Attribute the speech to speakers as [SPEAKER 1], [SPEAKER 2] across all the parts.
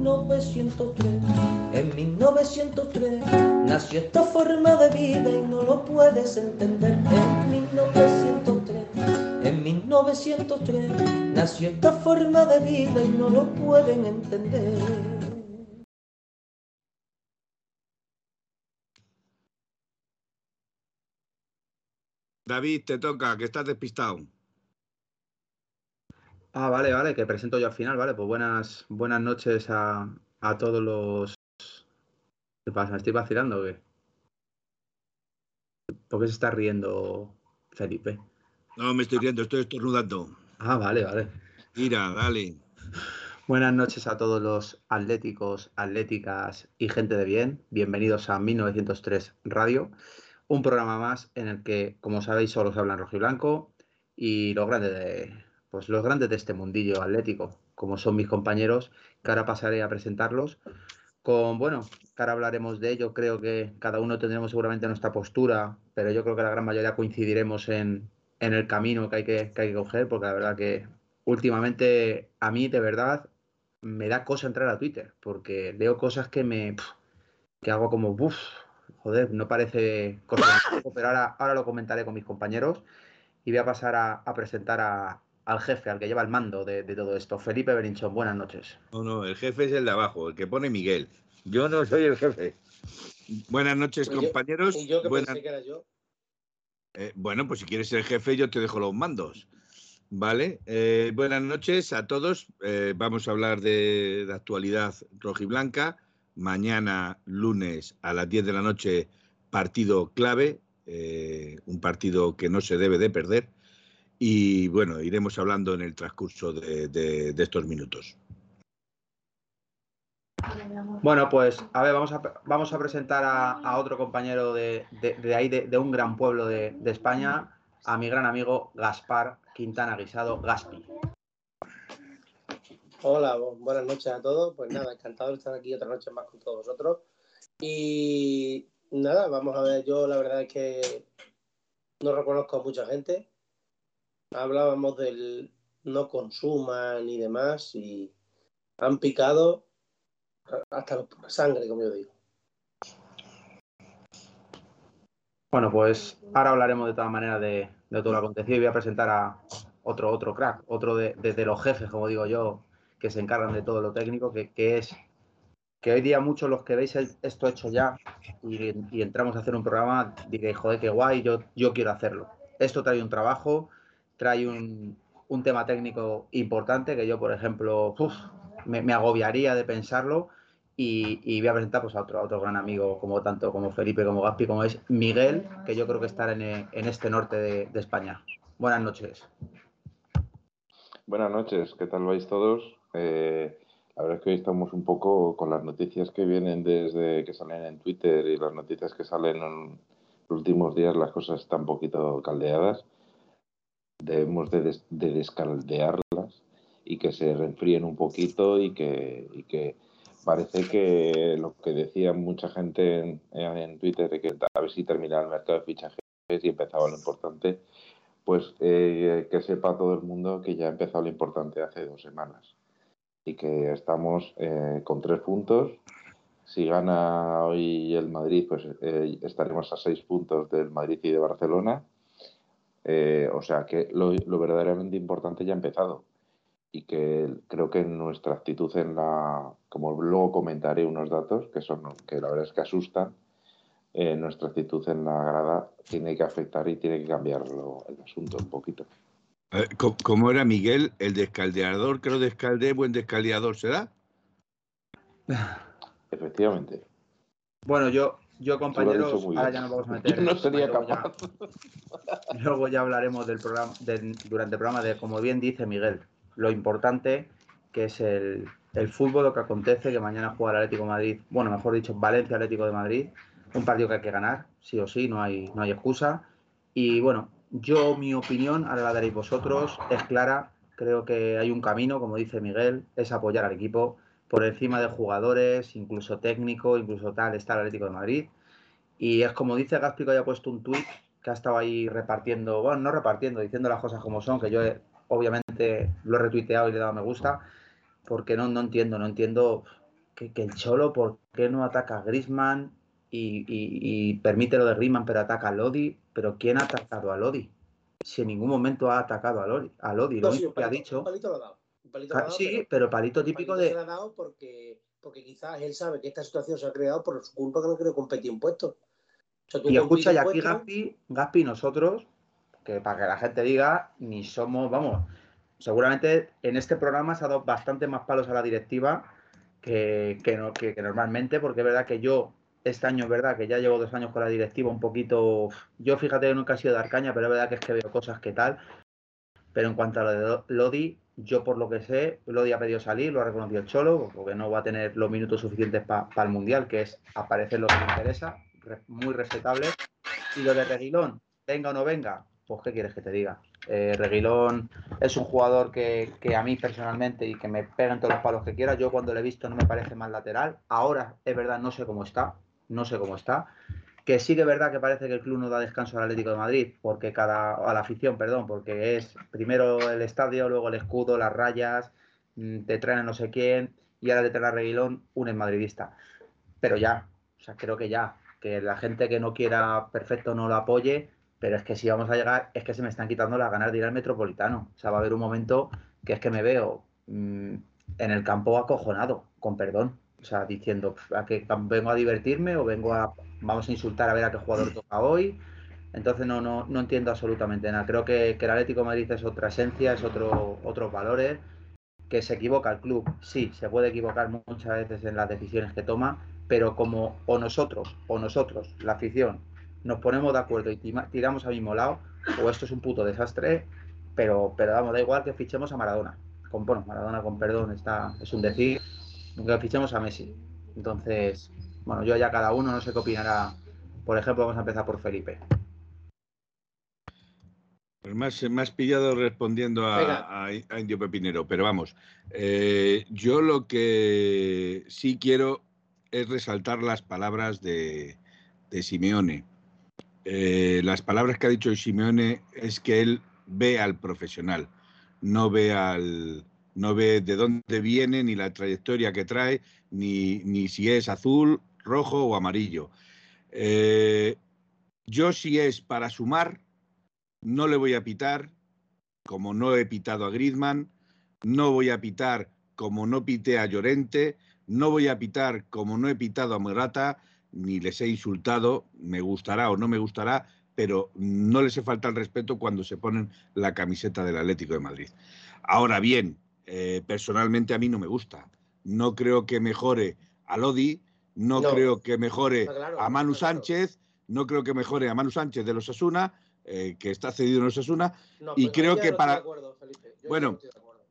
[SPEAKER 1] 1903. En 1903 nació esta forma de vida y no lo puedes entender. En 1903, en 1903 nació esta forma de vida y no lo pueden entender.
[SPEAKER 2] David, te toca, que estás despistado.
[SPEAKER 3] Ah, vale, vale, que presento yo al final, vale. Pues buenas, buenas noches a, a todos los. ¿Qué pasa? ¿Me estoy vacilando o qué? ¿Por qué se está riendo Felipe?
[SPEAKER 2] No me estoy riendo, estoy estornudando.
[SPEAKER 3] Ah, vale, vale.
[SPEAKER 2] Mira, dale.
[SPEAKER 3] Buenas noches a todos los atléticos, atléticas y gente de bien. Bienvenidos a 1903 Radio, un programa más en el que, como sabéis, solo se habla en rojo y blanco y los grandes de, pues los grandes de este mundillo atlético, como son mis compañeros, que ahora pasaré a presentarlos. Con, bueno, que ahora hablaremos de ello, creo que cada uno tendremos seguramente nuestra postura, pero yo creo que la gran mayoría coincidiremos en, en el camino que hay que, que hay que coger, porque la verdad que últimamente a mí de verdad me da cosa entrar a Twitter, porque leo cosas que me que hago como, uff, joder, no parece cosa pero ahora, ahora lo comentaré con mis compañeros y voy a pasar a presentar a, al jefe, al que lleva el mando de, de, todo esto. Felipe Berinchón, buenas noches.
[SPEAKER 2] No, no, el jefe es el de abajo, el que pone Miguel. Yo no soy el jefe. Buenas noches,
[SPEAKER 4] yo-
[SPEAKER 2] compañeros.
[SPEAKER 4] Y yo que
[SPEAKER 2] Buenas-
[SPEAKER 4] pensé que era yo.
[SPEAKER 2] Eh, bueno, pues si quieres ser jefe, yo te dejo los mandos. Vale. Eh, buenas noches a todos. Eh, vamos a hablar de, de actualidad rojiblanca. Mañana, lunes, a las 10 de la noche, partido clave. eh, un partido que no se debe de perder. Y bueno, iremos hablando en el transcurso de, de- de estos minutos.
[SPEAKER 3] Bueno, pues a ver, vamos a, vamos a presentar a, a otro compañero de, de- de ahí, de, de un gran pueblo de, de España, a mi gran amigo Gaspar Quintana Guisado, Gaspi.
[SPEAKER 4] Hola, bu- buenas noches a todos. Pues nada, encantado de estar aquí otra noche más con todos vosotros. Y nada, vamos a ver, yo la verdad es que no reconozco a mucha gente. Hablábamos del no consuman y demás y han picado hasta la sangre, como yo digo.
[SPEAKER 3] Bueno, pues ahora hablaremos de todas maneras de, todo lo acontecido y voy a presentar a otro, otro crack, otro de, de- los jefes, como digo yo, que se encargan de todo lo técnico, que, que es que hoy día muchos los que veis esto hecho ya y, y entramos a hacer un programa, diréis, joder, qué guay, yo, yo quiero hacerlo. Esto trae un trabajo, trae un, un tema técnico importante que yo, por ejemplo, me, agobiaría de pensarlo y, y voy a presentar pues, a, otro, otro gran amigo, como tanto como Felipe, como Gaspi, como es Miguel, que yo creo que estará en, en este norte de, de España. Buenas noches.
[SPEAKER 5] Buenas noches, ¿qué tal vais todos? Eh, la verdad es que hoy estamos un poco con las noticias que vienen desde que salen en Twitter y las noticias que salen en los últimos días, las cosas están un poquito caldeadas. Debemos de, des- de descaldearlas y que se refríen un poquito y que, parece que lo que decía mucha gente en, en Twitter de que a ver si terminaba el mercado de fichajes y empezaba lo importante, pues eh, que sepa todo el mundo que ya ha empezado lo importante hace dos semanas y que estamos eh, con tres puntos. Si gana hoy el Madrid, pues eh, estaremos a seis puntos del Madrid y de Barcelona. Eh, o sea que lo, lo verdaderamente importante ya ha empezado y que creo que nuestra actitud en la, como luego comentaré unos datos que son que la verdad es que asustan, eh, nuestra actitud en la grada tiene que afectar y tiene que cambiarlo el asunto un poquito.
[SPEAKER 2] Eh, ¿Cómo era Miguel? El descaldeador, que lo descaldee, buen descaldeador será.
[SPEAKER 5] Efectivamente.
[SPEAKER 3] Bueno, yo, yo compañeros, ahora ya nos vamos a meter.
[SPEAKER 5] Yo no sería
[SPEAKER 3] luego ya-. Luego ya hablaremos del programa, del- durante el programa de, como bien dice Miguel, lo importante que es el, el fútbol, lo que acontece, que mañana juega el Atlético de Madrid, bueno, mejor dicho, Valencia Atlético de Madrid, un partido que hay que ganar, sí o sí, no hay, no hay excusa. Y bueno, yo mi opinión, ahora la daréis vosotros, es clara, creo que hay un camino, como dice Miguel, es apoyar al equipo por encima de jugadores, incluso técnico, incluso tal, está el Atlético de Madrid. Y es como dice Gaspi que haya puesto un tuit que ha estado ahí repartiendo, bueno, no repartiendo, diciendo las cosas como son, que yo obviamente lo he retuiteado y le he dado me gusta, porque no, no entiendo, no entiendo que, el Cholo, ¿por qué no ataca a Grisman y, permite lo de Grisman, pero ataca a Lodi? ¿Pero quién ha atacado a Lodi? Si en ningún momento ha atacado a Lodi, a Lodi lo único que ha dicho.
[SPEAKER 4] palito lo ha dado.
[SPEAKER 3] Sí, pero, palito típico de.
[SPEAKER 4] Porque, porque quizás él sabe que esta situación se ha creado por su culpa que no quiere competir impuestos.
[SPEAKER 3] y escucha, y aquí Gaspi, Gaspi, nosotros, que para que la gente diga, ni somos, vamos, seguramente en este programa se ha dado bastante más palos a la directiva que, normalmente, porque es verdad que yo, este año es verdad que ya llevo dos años con la directiva un poquito, yo fíjate que nunca he sido de Arcaña, pero es verdad que es que veo cosas que tal, pero en cuanto a lo de Lodi, yo por lo que sé, Lodi ha pedido salir, lo ha reconocido el Cholo, porque no va a tener los minutos suficientes para el Mundial, que es aparecer lo que le interesa, muy respetable, y lo de Reguilón, venga o no venga, pues ¿qué quieres que te diga? Eh, Reguilón es un jugador que, a mí personalmente y que me pega en todos los palos que quiera. Yo cuando lo he visto no me parece más lateral. Ahora es verdad, no sé cómo está. No sé cómo está. Que sí que es verdad que parece que el club no da descanso al Atlético de Madrid, porque cada. a la afición, perdón, porque es primero el estadio, luego el escudo, las rayas, mm, te traen no sé quién, y ahora te trae a Reguilón un esmadridista. Pero ya, o sea, creo que ya. Que la gente que no quiera perfecto no lo apoye, pero es que si vamos a llegar, es que se me están quitando las ganas de ir al metropolitano. O sea, va a haber un momento que es que me veo mm, en el campo acojonado, con perdón. O sea, diciendo, ¿a qué vengo a divertirme o vengo a, vamos a insultar a ver a qué jugador toca hoy? Entonces no, no, no entiendo absolutamente nada. Creo que, que el Atlético de Madrid es otra esencia, es otro, otros valores, que se equivoca el club. Sí, se puede equivocar muchas veces en las decisiones que toma, pero como o nosotros, o nosotros, la afición, nos ponemos de acuerdo y tiramos al mismo lado, o esto es un puto desastre, pero, pero vamos, da igual que fichemos a Maradona. Con, bueno, Maradona con perdón está, es un decir, que fichemos a Messi. Entonces, bueno, yo ya cada uno no sé qué opinará. Por ejemplo, vamos a empezar por Felipe.
[SPEAKER 2] Pues más, más pillado respondiendo a, Indio Pepinero, pero vamos, eh, yo lo que sí quiero es resaltar las palabras de, de Simeone. Eh, las palabras que ha dicho Simeone es que él ve al profesional, no ve al no ve de dónde viene ni la trayectoria que trae, ni, ni si es azul, rojo o amarillo. Eh, yo si es para sumar, no le voy a pitar, como no he pitado a Griezmann, no voy a pitar como no pité a Llorente, no voy a pitar como no he pitado a Morata, ni les he insultado, me gustará o no me gustará, pero no les he falta el respeto cuando se ponen la camiseta del Atlético de Madrid. Ahora bien, eh, personalmente a mí no me gusta. No creo que mejore a Lodi, no, creo que mejore a Manu Sánchez, no creo que mejore a Manu Sánchez de los Asuna, eh, que está cedido en los Asuna, y creo que para... bueno,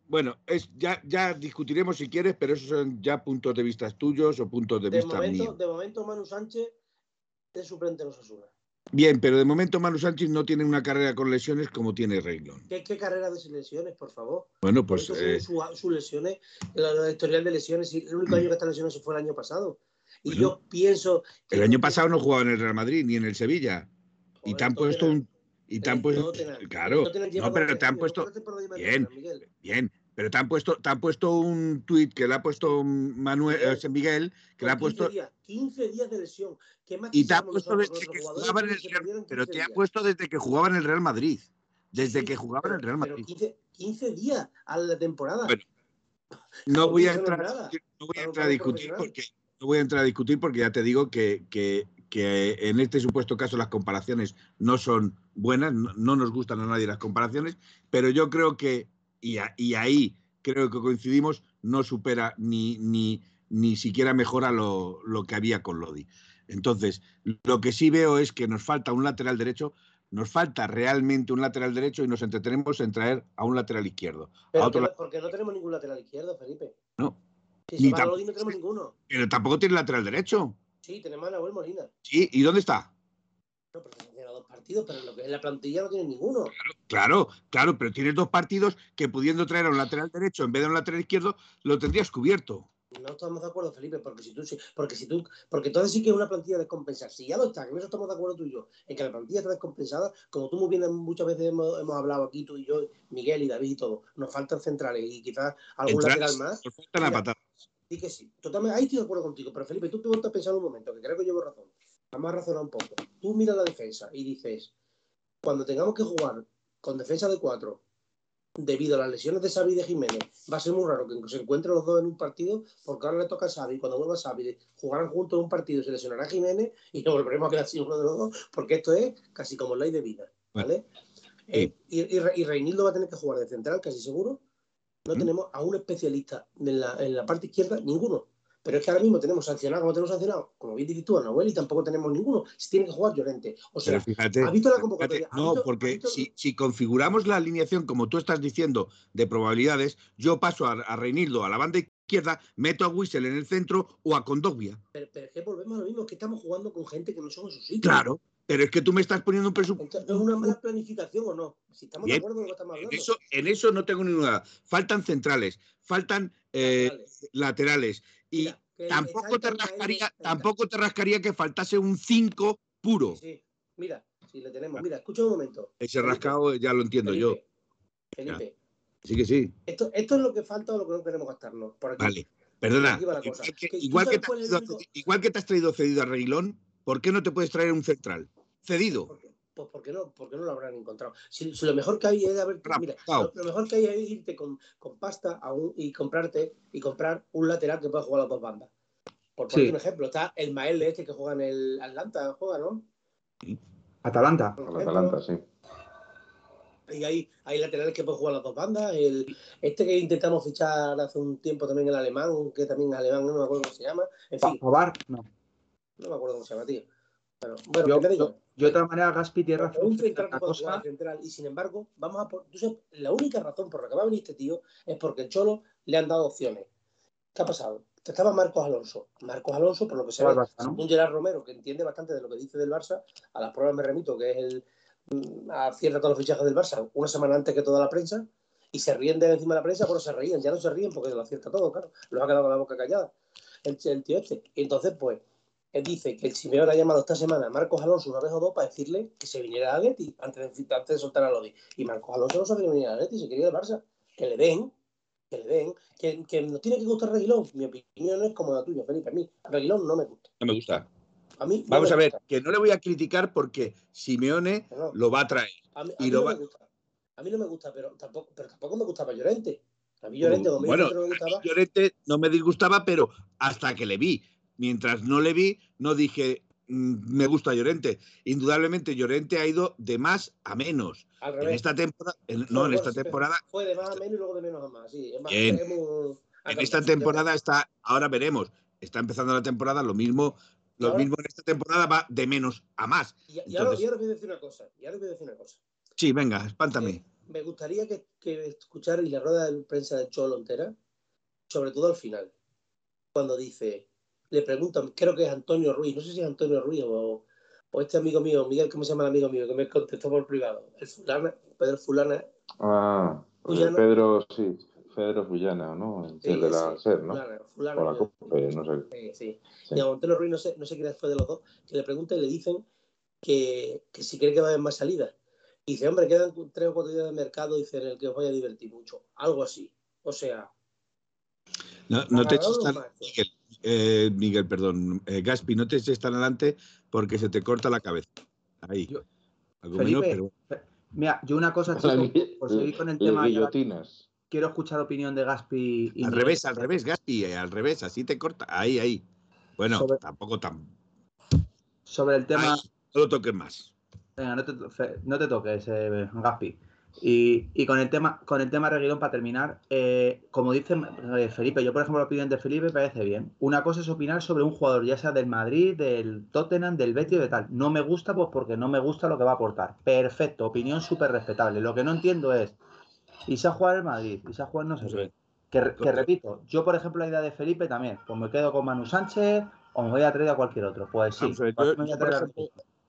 [SPEAKER 2] bueno, es, ya, ya discutiremos si quieres, pero esos son ya puntos de vista tuyos o puntos de, vista míos.
[SPEAKER 4] De momento, Manu Sánchez es suplente en Osasuna.
[SPEAKER 2] Bien, pero de momento Manu Sánchez no tiene una carrera con lesiones como tiene Reglón.
[SPEAKER 4] ¿Qué, carrera de lesiones, por favor?
[SPEAKER 2] Bueno, pues.
[SPEAKER 4] Eh... Sus lesiones, la, historial de lesiones, y el único año que está lesionado fue el año pasado. Y yo pienso.
[SPEAKER 2] el año pasado no jugaba en el Real Madrid ni en el Sevilla. y te han puesto un. Y te han puesto. Claro. No, pero te han puesto. Bien, bien. Pero te han puesto, te han puesto un tuit que le ha puesto Manuel eh, Miguel, que le ha puesto.
[SPEAKER 4] 15 días, de lesión.
[SPEAKER 2] y te ha puesto desde que jugaba en el Real, pero te ha puesto desde que jugaba en el Real Madrid. Desde que jugaba en el Real Madrid.
[SPEAKER 4] 15, días a la temporada.
[SPEAKER 2] no, voy a entrar, no voy a entrar a discutir porque no voy a entrar a discutir porque ya te digo que, que, que en este supuesto caso las comparaciones no son buenas, no, nos gustan a nadie las comparaciones, pero yo creo que y, ahí creo que coincidimos, no supera ni, ni, ni siquiera mejora lo, que había con Lodi. Entonces, lo que sí veo es que nos falta un lateral derecho, nos falta realmente un lateral derecho y nos entretenemos en traer a un lateral izquierdo.
[SPEAKER 4] Pero porque no tenemos ningún lateral izquierdo, Felipe.
[SPEAKER 2] No.
[SPEAKER 4] Si
[SPEAKER 2] Ni
[SPEAKER 4] se va
[SPEAKER 2] tampoco-
[SPEAKER 4] Lodi no tenemos ninguno.
[SPEAKER 2] Pero tampoco tiene lateral derecho.
[SPEAKER 4] Sí, tenemos a Nahuel Molina.
[SPEAKER 2] Sí, ¿y dónde está?
[SPEAKER 4] No, pero dos partidos, pero lo que es la plantilla no tiene ninguno.
[SPEAKER 2] Claro, claro, pero tienes dos partidos que pudiendo traer a un lateral derecho en vez de a un lateral izquierdo, lo tendrías cubierto.
[SPEAKER 4] No estamos de acuerdo, Felipe, porque si tú, porque si tú, porque entonces sí que es una plantilla descompensada. Si ya lo está, que en eso estamos de acuerdo tú y yo, en que la plantilla está descompensada, como tú muy bien muchas veces hemos, hemos hablado aquí tú y yo, Miguel y David y todo, nos faltan centrales y quizás algún lateral más.
[SPEAKER 2] nos faltan la patada.
[SPEAKER 4] Sí que sí. Totalmente, ahí estoy de acuerdo contigo. Pero Felipe, tú te vuelves a pensar un momento, que creo que llevo razón. Vamos a razonar un poco. Tú miras la defensa y dices, cuando tengamos que jugar con defensa de cuatro, debido a las lesiones de Xavi y de Jiménez, va a ser muy raro que se encuentren los dos en un partido, porque ahora le toca a Xavi, y cuando vuelva Xavi, jugarán juntos en un partido, se lesionará Jiménez y nos volveremos a quedar sin uno de los dos, porque esto es casi como ley de vida. ¿Vale? Eh, y, y, Re- y Reinildo va a tener que jugar de central, casi seguro. No
[SPEAKER 2] ¿Mm?
[SPEAKER 4] tenemos a un especialista en la, en la parte izquierda, ninguno. Pero es que ahora mismo tenemos sancionado, como tenemos sancionado, como bien dices tú, a Nahuel, y tampoco tenemos ninguno. Si tiene que jugar Llorente. O sea,
[SPEAKER 2] fíjate,
[SPEAKER 4] ¿has visto la convocatoria? ¿Has
[SPEAKER 2] no,
[SPEAKER 4] visto-
[SPEAKER 2] porque
[SPEAKER 4] visto-
[SPEAKER 2] si, si configuramos la alineación como tú estás diciendo de probabilidades, yo paso a, a Reinildo a la banda izquierda, meto a Wissel en el centro o a Condogbia.
[SPEAKER 4] pero, pero es que volvemos a lo mismo, es que estamos jugando con gente que no son en su sitio.
[SPEAKER 2] Claro, pero es que tú me estás poniendo un presupuesto.
[SPEAKER 4] ¿Es una mala planificación o no? Si estamos
[SPEAKER 2] Bien.
[SPEAKER 4] de acuerdo en lo que estamos
[SPEAKER 2] En
[SPEAKER 4] hablando.
[SPEAKER 2] eso, en eso no tengo ninguna duda. Faltan centrales, faltan eh,
[SPEAKER 4] Laterales.
[SPEAKER 2] laterales. Y
[SPEAKER 4] Mira,
[SPEAKER 2] tampoco te rascaría, tampoco te rascaría que faltase un 5 puro.
[SPEAKER 4] Sí, sí. Mira, si le tenemos. Mira, escucha un momento.
[SPEAKER 2] Ese
[SPEAKER 4] Felipe,
[SPEAKER 2] rascado ya lo entiendo yo.
[SPEAKER 4] Felipe,
[SPEAKER 2] Sí que sí.
[SPEAKER 4] esto, esto es lo que falta o lo que no queremos gastarnos. Por aquí.
[SPEAKER 2] Vale. Perdona. Igual que,
[SPEAKER 4] Que-
[SPEAKER 2] igual
[SPEAKER 4] ¿tú
[SPEAKER 2] que
[SPEAKER 4] sabes
[SPEAKER 2] te has traído-
[SPEAKER 4] único-
[SPEAKER 2] igual que te has traído cedido a Reguilón, ¿por qué no te puedes traer un central? Cedido.
[SPEAKER 4] Pues porque no, porque no lo habrán encontrado. Si, si lo mejor que hay es haber, mira, lo, lo mejor que hay es irte con, con pasta a un- y comprarte y comprar un lateral que pueda jugar a las dos bandas. Por poner
[SPEAKER 3] Sí.
[SPEAKER 4] un ejemplo, está el Mael este que juega en el Atlanta, juega, ¿no?
[SPEAKER 3] Atalanta.
[SPEAKER 5] Atalanta, sí.
[SPEAKER 4] Y hay, hay laterales que pueden jugar a las dos bandas. El, este que intentamos fichar hace un tiempo también el alemán, que también es alemán, no me acuerdo cómo se llama. En fin,
[SPEAKER 3] Pavar, no.
[SPEAKER 4] no me acuerdo cómo se llama, tío. Bueno,
[SPEAKER 3] Yo,
[SPEAKER 4] que te digo.
[SPEAKER 3] yo- de otra manera, Gaspi tiene
[SPEAKER 4] Porque
[SPEAKER 3] razón.
[SPEAKER 4] un central que
[SPEAKER 3] cosa,
[SPEAKER 4] y sin embargo, vamos a por, la única razón por la que va a venir este tío es porque el Cholo le han dado opciones. ¿Qué ha pasado? Estaba Marcos Alonso. Marcos Alonso, por lo que se ve,
[SPEAKER 3] Al Barça, ¿no?
[SPEAKER 4] un Gerard Romero que entiende bastante de lo que dice del Barça, a las pruebas me remito, que es el mm, acierta todos los fichajes del Barça una semana antes que toda la prensa, y se ríen de encima de la prensa, pero se ríen, ya no se ríen porque lo acierta todo, claro. Los ha quedado con la boca callada el, el tío este. Y entonces, pues, él dice que el Simeone ha llamado esta semana a Marcos Alonso una vez o dos para decirle que se viniera a Leti antes de, antes de soltar a Lodi. Y Marcos Alonso no se quería venir a Leti, se quería ir al Barça. Que le den, que le den. Que, que nos tiene que gustar Reguilón. Mi opinión es como la tuya, Felipe. A mí, Reguilón no me gusta.
[SPEAKER 2] No me gusta.
[SPEAKER 4] A mí no
[SPEAKER 2] Vamos a ver,
[SPEAKER 4] gusta.
[SPEAKER 2] que no le voy a criticar porque Simeone
[SPEAKER 4] no.
[SPEAKER 2] lo va a traer.
[SPEAKER 4] A mí, a
[SPEAKER 2] y lo
[SPEAKER 4] no
[SPEAKER 2] va-
[SPEAKER 4] me gusta. A mí no me gusta, pero tampoco, pero tampoco me gustaba Llorente. A mí Llorente, me
[SPEAKER 2] Bueno,
[SPEAKER 4] me gustaba,
[SPEAKER 2] Llorente no me disgustaba, pero hasta que le vi. Mientras no le vi, no dije mm, me gusta Llorente. Indudablemente Llorente ha ido de más a menos.
[SPEAKER 4] al
[SPEAKER 2] En esta temporada, en- no, en esta temporada,
[SPEAKER 4] Fue de más a menos y luego de menos a más. Sí, más,
[SPEAKER 2] Bien. en esta temporada está, ahora veremos, está empezando la temporada, lo mismo, lo
[SPEAKER 4] ahora-
[SPEAKER 2] mismo en esta temporada va de menos a más.
[SPEAKER 4] Y, y ahora,
[SPEAKER 2] Entonces-
[SPEAKER 4] y ahora os voy a decir una cosa. Y ahora os voy a decir una cosa.
[SPEAKER 2] Sí, venga, espántame.
[SPEAKER 4] Eh, me gustaría que, que escuchar la rueda de prensa del Cholo entera, sobre todo al final, cuando dice, le preguntan, creo que es Antonio Ruiz, no sé si es Antonio Ruiz o, o este amigo mío, Miguel, ¿cómo se llama el amigo mío? Que me contestó por privado. El fulana, Pedro Fulana,
[SPEAKER 5] Ah,
[SPEAKER 4] Fullana.
[SPEAKER 5] Pedro, sí, Pedro Fullana, ¿no? El
[SPEAKER 4] Sí,
[SPEAKER 5] de la
[SPEAKER 4] sí,
[SPEAKER 5] SER, ¿no?
[SPEAKER 4] Fulana, Fulana,
[SPEAKER 5] O la COPE, no sé.
[SPEAKER 4] Sí, sí.
[SPEAKER 5] Sí.
[SPEAKER 4] Y a Montero Ruiz, no sé, no sé quién fue de los dos, que le preguntan y le dicen que, que si cree que va a haber más salidas. Y dice, hombre, quedan tres o cuatro días de mercado, dice, en el que os vaya a divertir mucho. Algo así. O sea,
[SPEAKER 2] No, no te eches
[SPEAKER 4] los
[SPEAKER 2] tan. Miguel, eh, Miguel, perdón, eh, Gaspi, no te eches tan adelante porque se te corta la cabeza. Ahí.
[SPEAKER 3] Yo-
[SPEAKER 2] Algo menos,
[SPEAKER 3] Felipe,
[SPEAKER 2] pero
[SPEAKER 3] Mira, yo una cosa,
[SPEAKER 5] gui-
[SPEAKER 3] por seguir con el
[SPEAKER 5] las
[SPEAKER 3] tema,
[SPEAKER 5] guillotinas.
[SPEAKER 3] quiero escuchar opinión de Gaspi. y
[SPEAKER 2] al
[SPEAKER 3] Miguel.
[SPEAKER 2] revés, al revés, Gaspi, eh, al revés, así te corta. Ahí, ahí. Bueno,
[SPEAKER 3] Sobre-
[SPEAKER 2] tampoco tan.
[SPEAKER 3] Sobre el tema.
[SPEAKER 2] No lo toques más.
[SPEAKER 3] Venga, no te, no te toques, eh, Gaspi. Y, y con el tema con el tema Reguilón, para terminar, eh, como dice eh, Felipe, yo por ejemplo la opinión de Felipe me parece bien. Una cosa es opinar sobre un jugador, ya sea del Madrid, del Tottenham, del Betis o de tal. No me gusta, pues porque no me gusta lo que va a aportar. Perfecto, opinión súper respetable. Lo que no entiendo es, ¿y se ha jugado el Madrid? ¿Y se ha jugado no sé qué? Que, repito, yo por ejemplo la idea de Felipe también, pues me quedo con Manu Sánchez o me voy a traer a cualquier otro. Pues sí.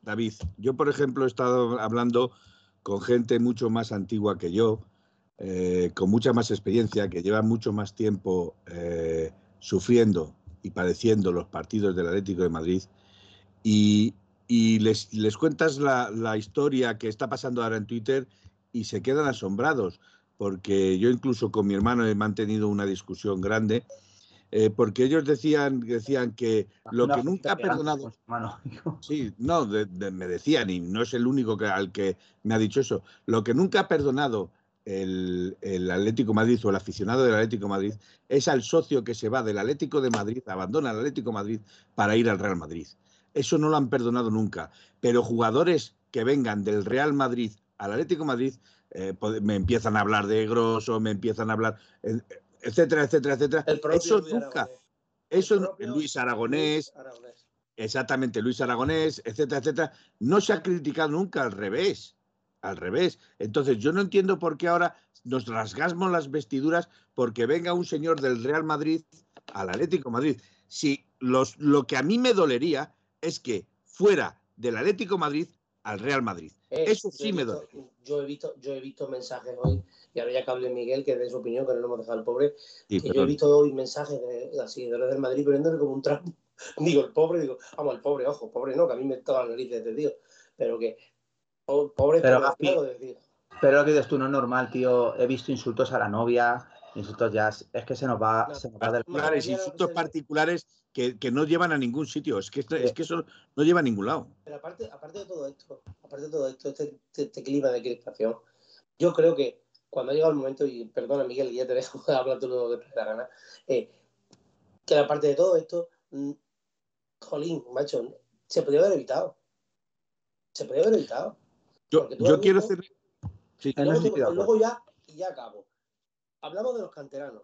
[SPEAKER 2] David, yo por ejemplo he estado hablando con gente mucho más antigua que yo, eh, con mucha más experiencia, que lleva mucho más tiempo eh, sufriendo y padeciendo los partidos del Atlético de Madrid. Y, les, les, cuentas la, la historia que está pasando ahora en Twitter y se quedan asombrados porque yo incluso con mi hermano he mantenido una discusión grande, eh, porque ellos decían, decían que lo que nunca ha perdonado... Sí, no, me decían, y no es el único que, al que me ha dicho eso, lo que nunca ha perdonado el, el, Atlético Madrid o el aficionado del Atlético Madrid es al socio que se va del Atlético de Madrid, abandona el Atlético Madrid para ir al Real Madrid. Eso no lo han perdonado nunca. Pero jugadores que vengan del Real Madrid al Atlético Madrid eh, me empiezan a hablar de Grosso, me empiezan a hablar, etcétera, etcétera, etcétera. eso nunca. Eso Luis Aragonés, exactamente, Luis Aragonés, etcétera, etcétera, no se ha criticado nunca al revés. Al revés. Entonces, yo no entiendo por qué ahora nos rasgamos las vestiduras porque venga un señor del Real Madrid al Atlético Madrid. Si los, lo que a mí me dolería es que fuera del Atlético Madrid al Real Madrid. Eh, Eso sí me duele.
[SPEAKER 4] Yo he, visto, yo he visto mensajes hoy, y ahora ya que hable Miguel, que de su opinión, que no lo hemos dejado al pobre, yo he visto hoy mensajes de las seguidores del Madrid poniéndole como un trapo. Digo, el pobre, digo, vamos, el pobre, ojo, pobre no, que a mí me toca la nariz de este tío, pero que pobre,
[SPEAKER 3] pero, pero, pero lo que dices tú no es normal, tío. He visto insultos a la novia, insultos ya, es que se nos va, se nos va del...
[SPEAKER 2] Insultos particulares que, no llevan a ningún sitio. Es que, es que eso no lleva a ningún lado.
[SPEAKER 4] Pero aparte, aparte de todo esto, aparte de todo esto, este, este, este clima de crispación, yo creo que cuando ha llegado el momento, y perdona Miguel, ya te dejo hablar tú lo que te da gana, eh, que aparte de todo esto, mm, jolín, macho, se podría haber evitado. Se podría haber evitado.
[SPEAKER 2] Yo, yo quiero hacer.
[SPEAKER 4] Sí, luego, luego, ya, y ya acabo. Hablamos de los canteranos.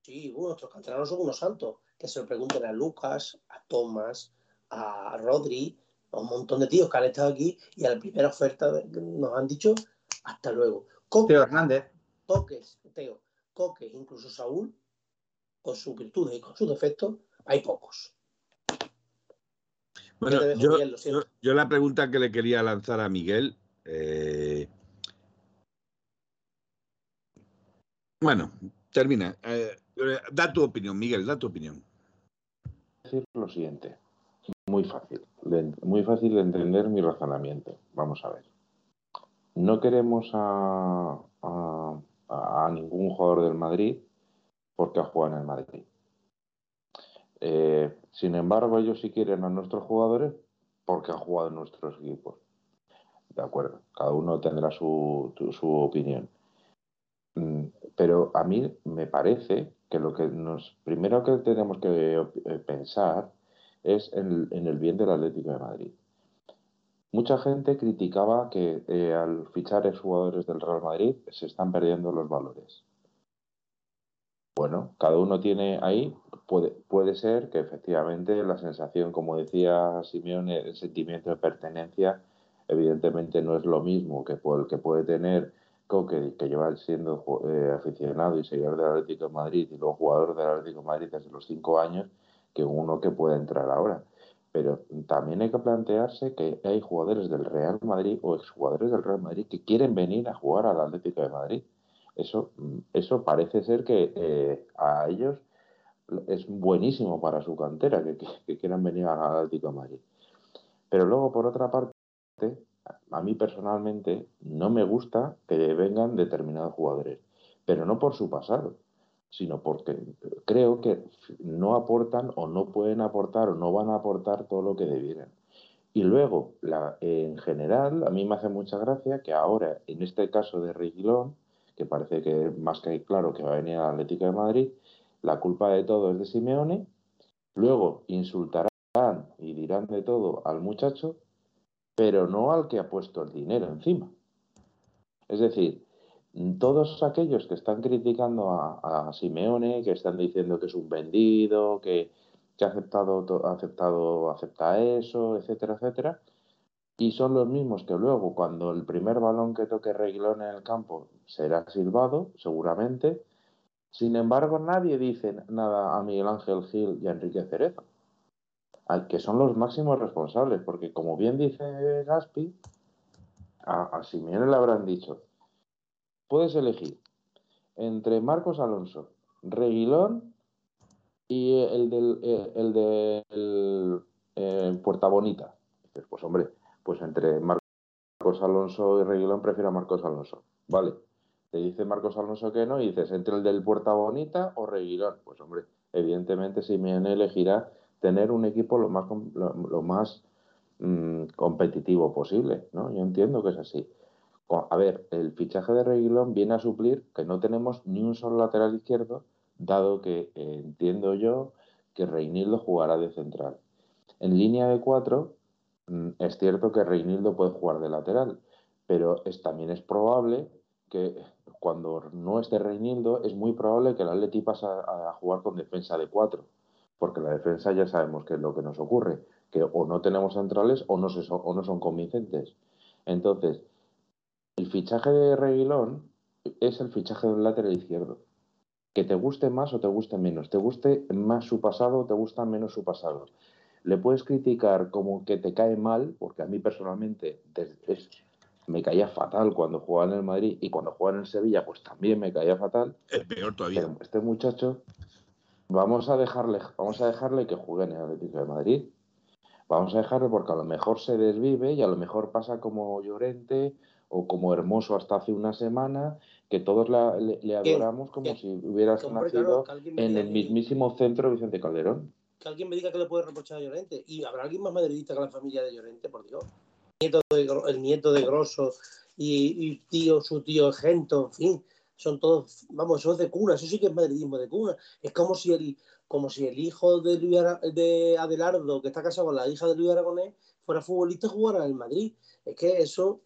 [SPEAKER 4] Sí, bueno, nuestros canteranos son unos santos que se lo pregunten a Lucas, a Tomás, a Rodri, a un montón de tíos que han estado aquí y a la primera oferta nos han dicho hasta luego.
[SPEAKER 3] Teo Hernández.
[SPEAKER 4] Toques, Teo, Coques, incluso Saúl, con sus virtudes y con sus defectos, hay pocos.
[SPEAKER 2] Bueno, yo, la pregunta que le quería lanzar a Miguel, eh, bueno, termina. Eh, da tu opinión, Miguel, da tu opinión
[SPEAKER 5] lo siguiente. Muy fácil. Muy fácil de entender mi razonamiento. Vamos a ver. No queremos a, a, ningún jugador del Madrid porque ha jugado en el Madrid. Eh, sin embargo, ellos sí quieren a nuestros jugadores porque han jugado en nuestros equipos. De acuerdo, cada uno tendrá su, su opinión. Mm, pero a mí me parece que lo que nos primero que tenemos que eh, pensar es en, el bien del Atlético de Madrid. Mucha gente criticaba que eh, al fichar ex jugadores del Real Madrid se están perdiendo los valores. Bueno, cada uno tiene ahí, puede, puede ser que efectivamente la sensación, como decía Simeone, el sentimiento de pertenencia, evidentemente no es lo mismo que el que puede tener que, lleva siendo eh, aficionado y seguidor del Atlético de Madrid y luego jugador del Atlético de Madrid desde los cinco años que uno que pueda entrar ahora. Pero también hay que plantearse que hay jugadores del Real Madrid o exjugadores del Real Madrid que quieren venir a jugar al Atlético de Madrid. Eso, eso parece ser que eh, a ellos es buenísimo para su cantera que, que quieran venir al Atlético de Madrid. Pero luego, por otra parte, a mí personalmente no me gusta que vengan determinados jugadores, pero no por su pasado, sino porque creo que no aportan o no pueden aportar o no van a aportar todo lo que debieran. Y luego, en general, a mí me hace mucha gracia que ahora, en este caso de Reguilón, que parece que más que claro que va a venir al Atlético de Madrid, la culpa de todo es de Simeone, luego insultarán y dirán de todo al muchacho pero no al que ha puesto el dinero encima. Es decir, todos aquellos que están criticando a, Simeone, que están diciendo que es un vendido, que, ha aceptado, aceptado, acepta eso, etcétera, etcétera, y son los mismos que luego, cuando el primer balón que toque Reguilón en el campo será silbado, seguramente, Sin embargo, nadie dice nada a Miguel Ángel Gil y a Enrique Cerezo, que son los máximos responsables, porque como bien dice Gaspi, a, a Simeone le habrán dicho, puedes elegir entre Marcos Alonso, Reguilón y el del eh, el del eh, Puerta Bonita. pues hombre, pues entre Marcos Alonso y Reguilón prefiero a Marcos Alonso. Vale. Te dice Marcos Alonso que no y dices entre el del Puerta Bonita o Reguilón. Pues hombre, evidentemente Simeone elegirá tener un equipo lo más, lo, más mm, competitivo posible, ¿no? Yo entiendo que es así. A ver, el fichaje de Reguilón viene a suplir que no tenemos ni un solo lateral izquierdo, dado que eh, entiendo yo que Reinildo jugará de central. En línea de cuatro, mm, es cierto que Reinildo puede jugar de lateral, pero también es probable que cuando no esté Reinildo, es muy probable que el Atleti pase a, jugar con defensa de cuatro, porque la defensa ya sabemos que es lo que nos ocurre, que o no tenemos centrales o no, o no son convincentes. Entonces, el fichaje de Reguilón es el fichaje del lateral izquierdo. Que te guste más o te guste menos, te guste más su pasado o te gusta menos su pasado. Le puedes criticar como que te cae mal, porque a mí personalmente me caía fatal cuando jugaba en el Madrid y cuando jugaba en el Sevilla, pues también me caía fatal.
[SPEAKER 2] Es peor todavía.
[SPEAKER 5] este muchacho, vamos a dejarle, vamos a dejarle que juegue en el Atlético de Madrid. Vamos a dejarle porque a lo mejor se desvive y a lo mejor pasa como Llorente o como hermoso hasta hace una semana, que todos le, adoramos como si hubiera nacido en el mismísimo centro de Vicente Calderón.
[SPEAKER 4] Que alguien me diga que le puede reprochar a Llorente. ¿Y habrá alguien más madridista que la familia de Llorente, por Dios? El nieto de, el nieto de Grosso y, tío, su tío Gento, en fin, son todos, vamos, eso es de cuna, eso sí que es madridismo de cuna. Es como si el, como si el hijo de, Luis de Adelardo, que está casado con la hija de Luis Aragonés, fuera futbolista y jugara en Madrid. Es que eso,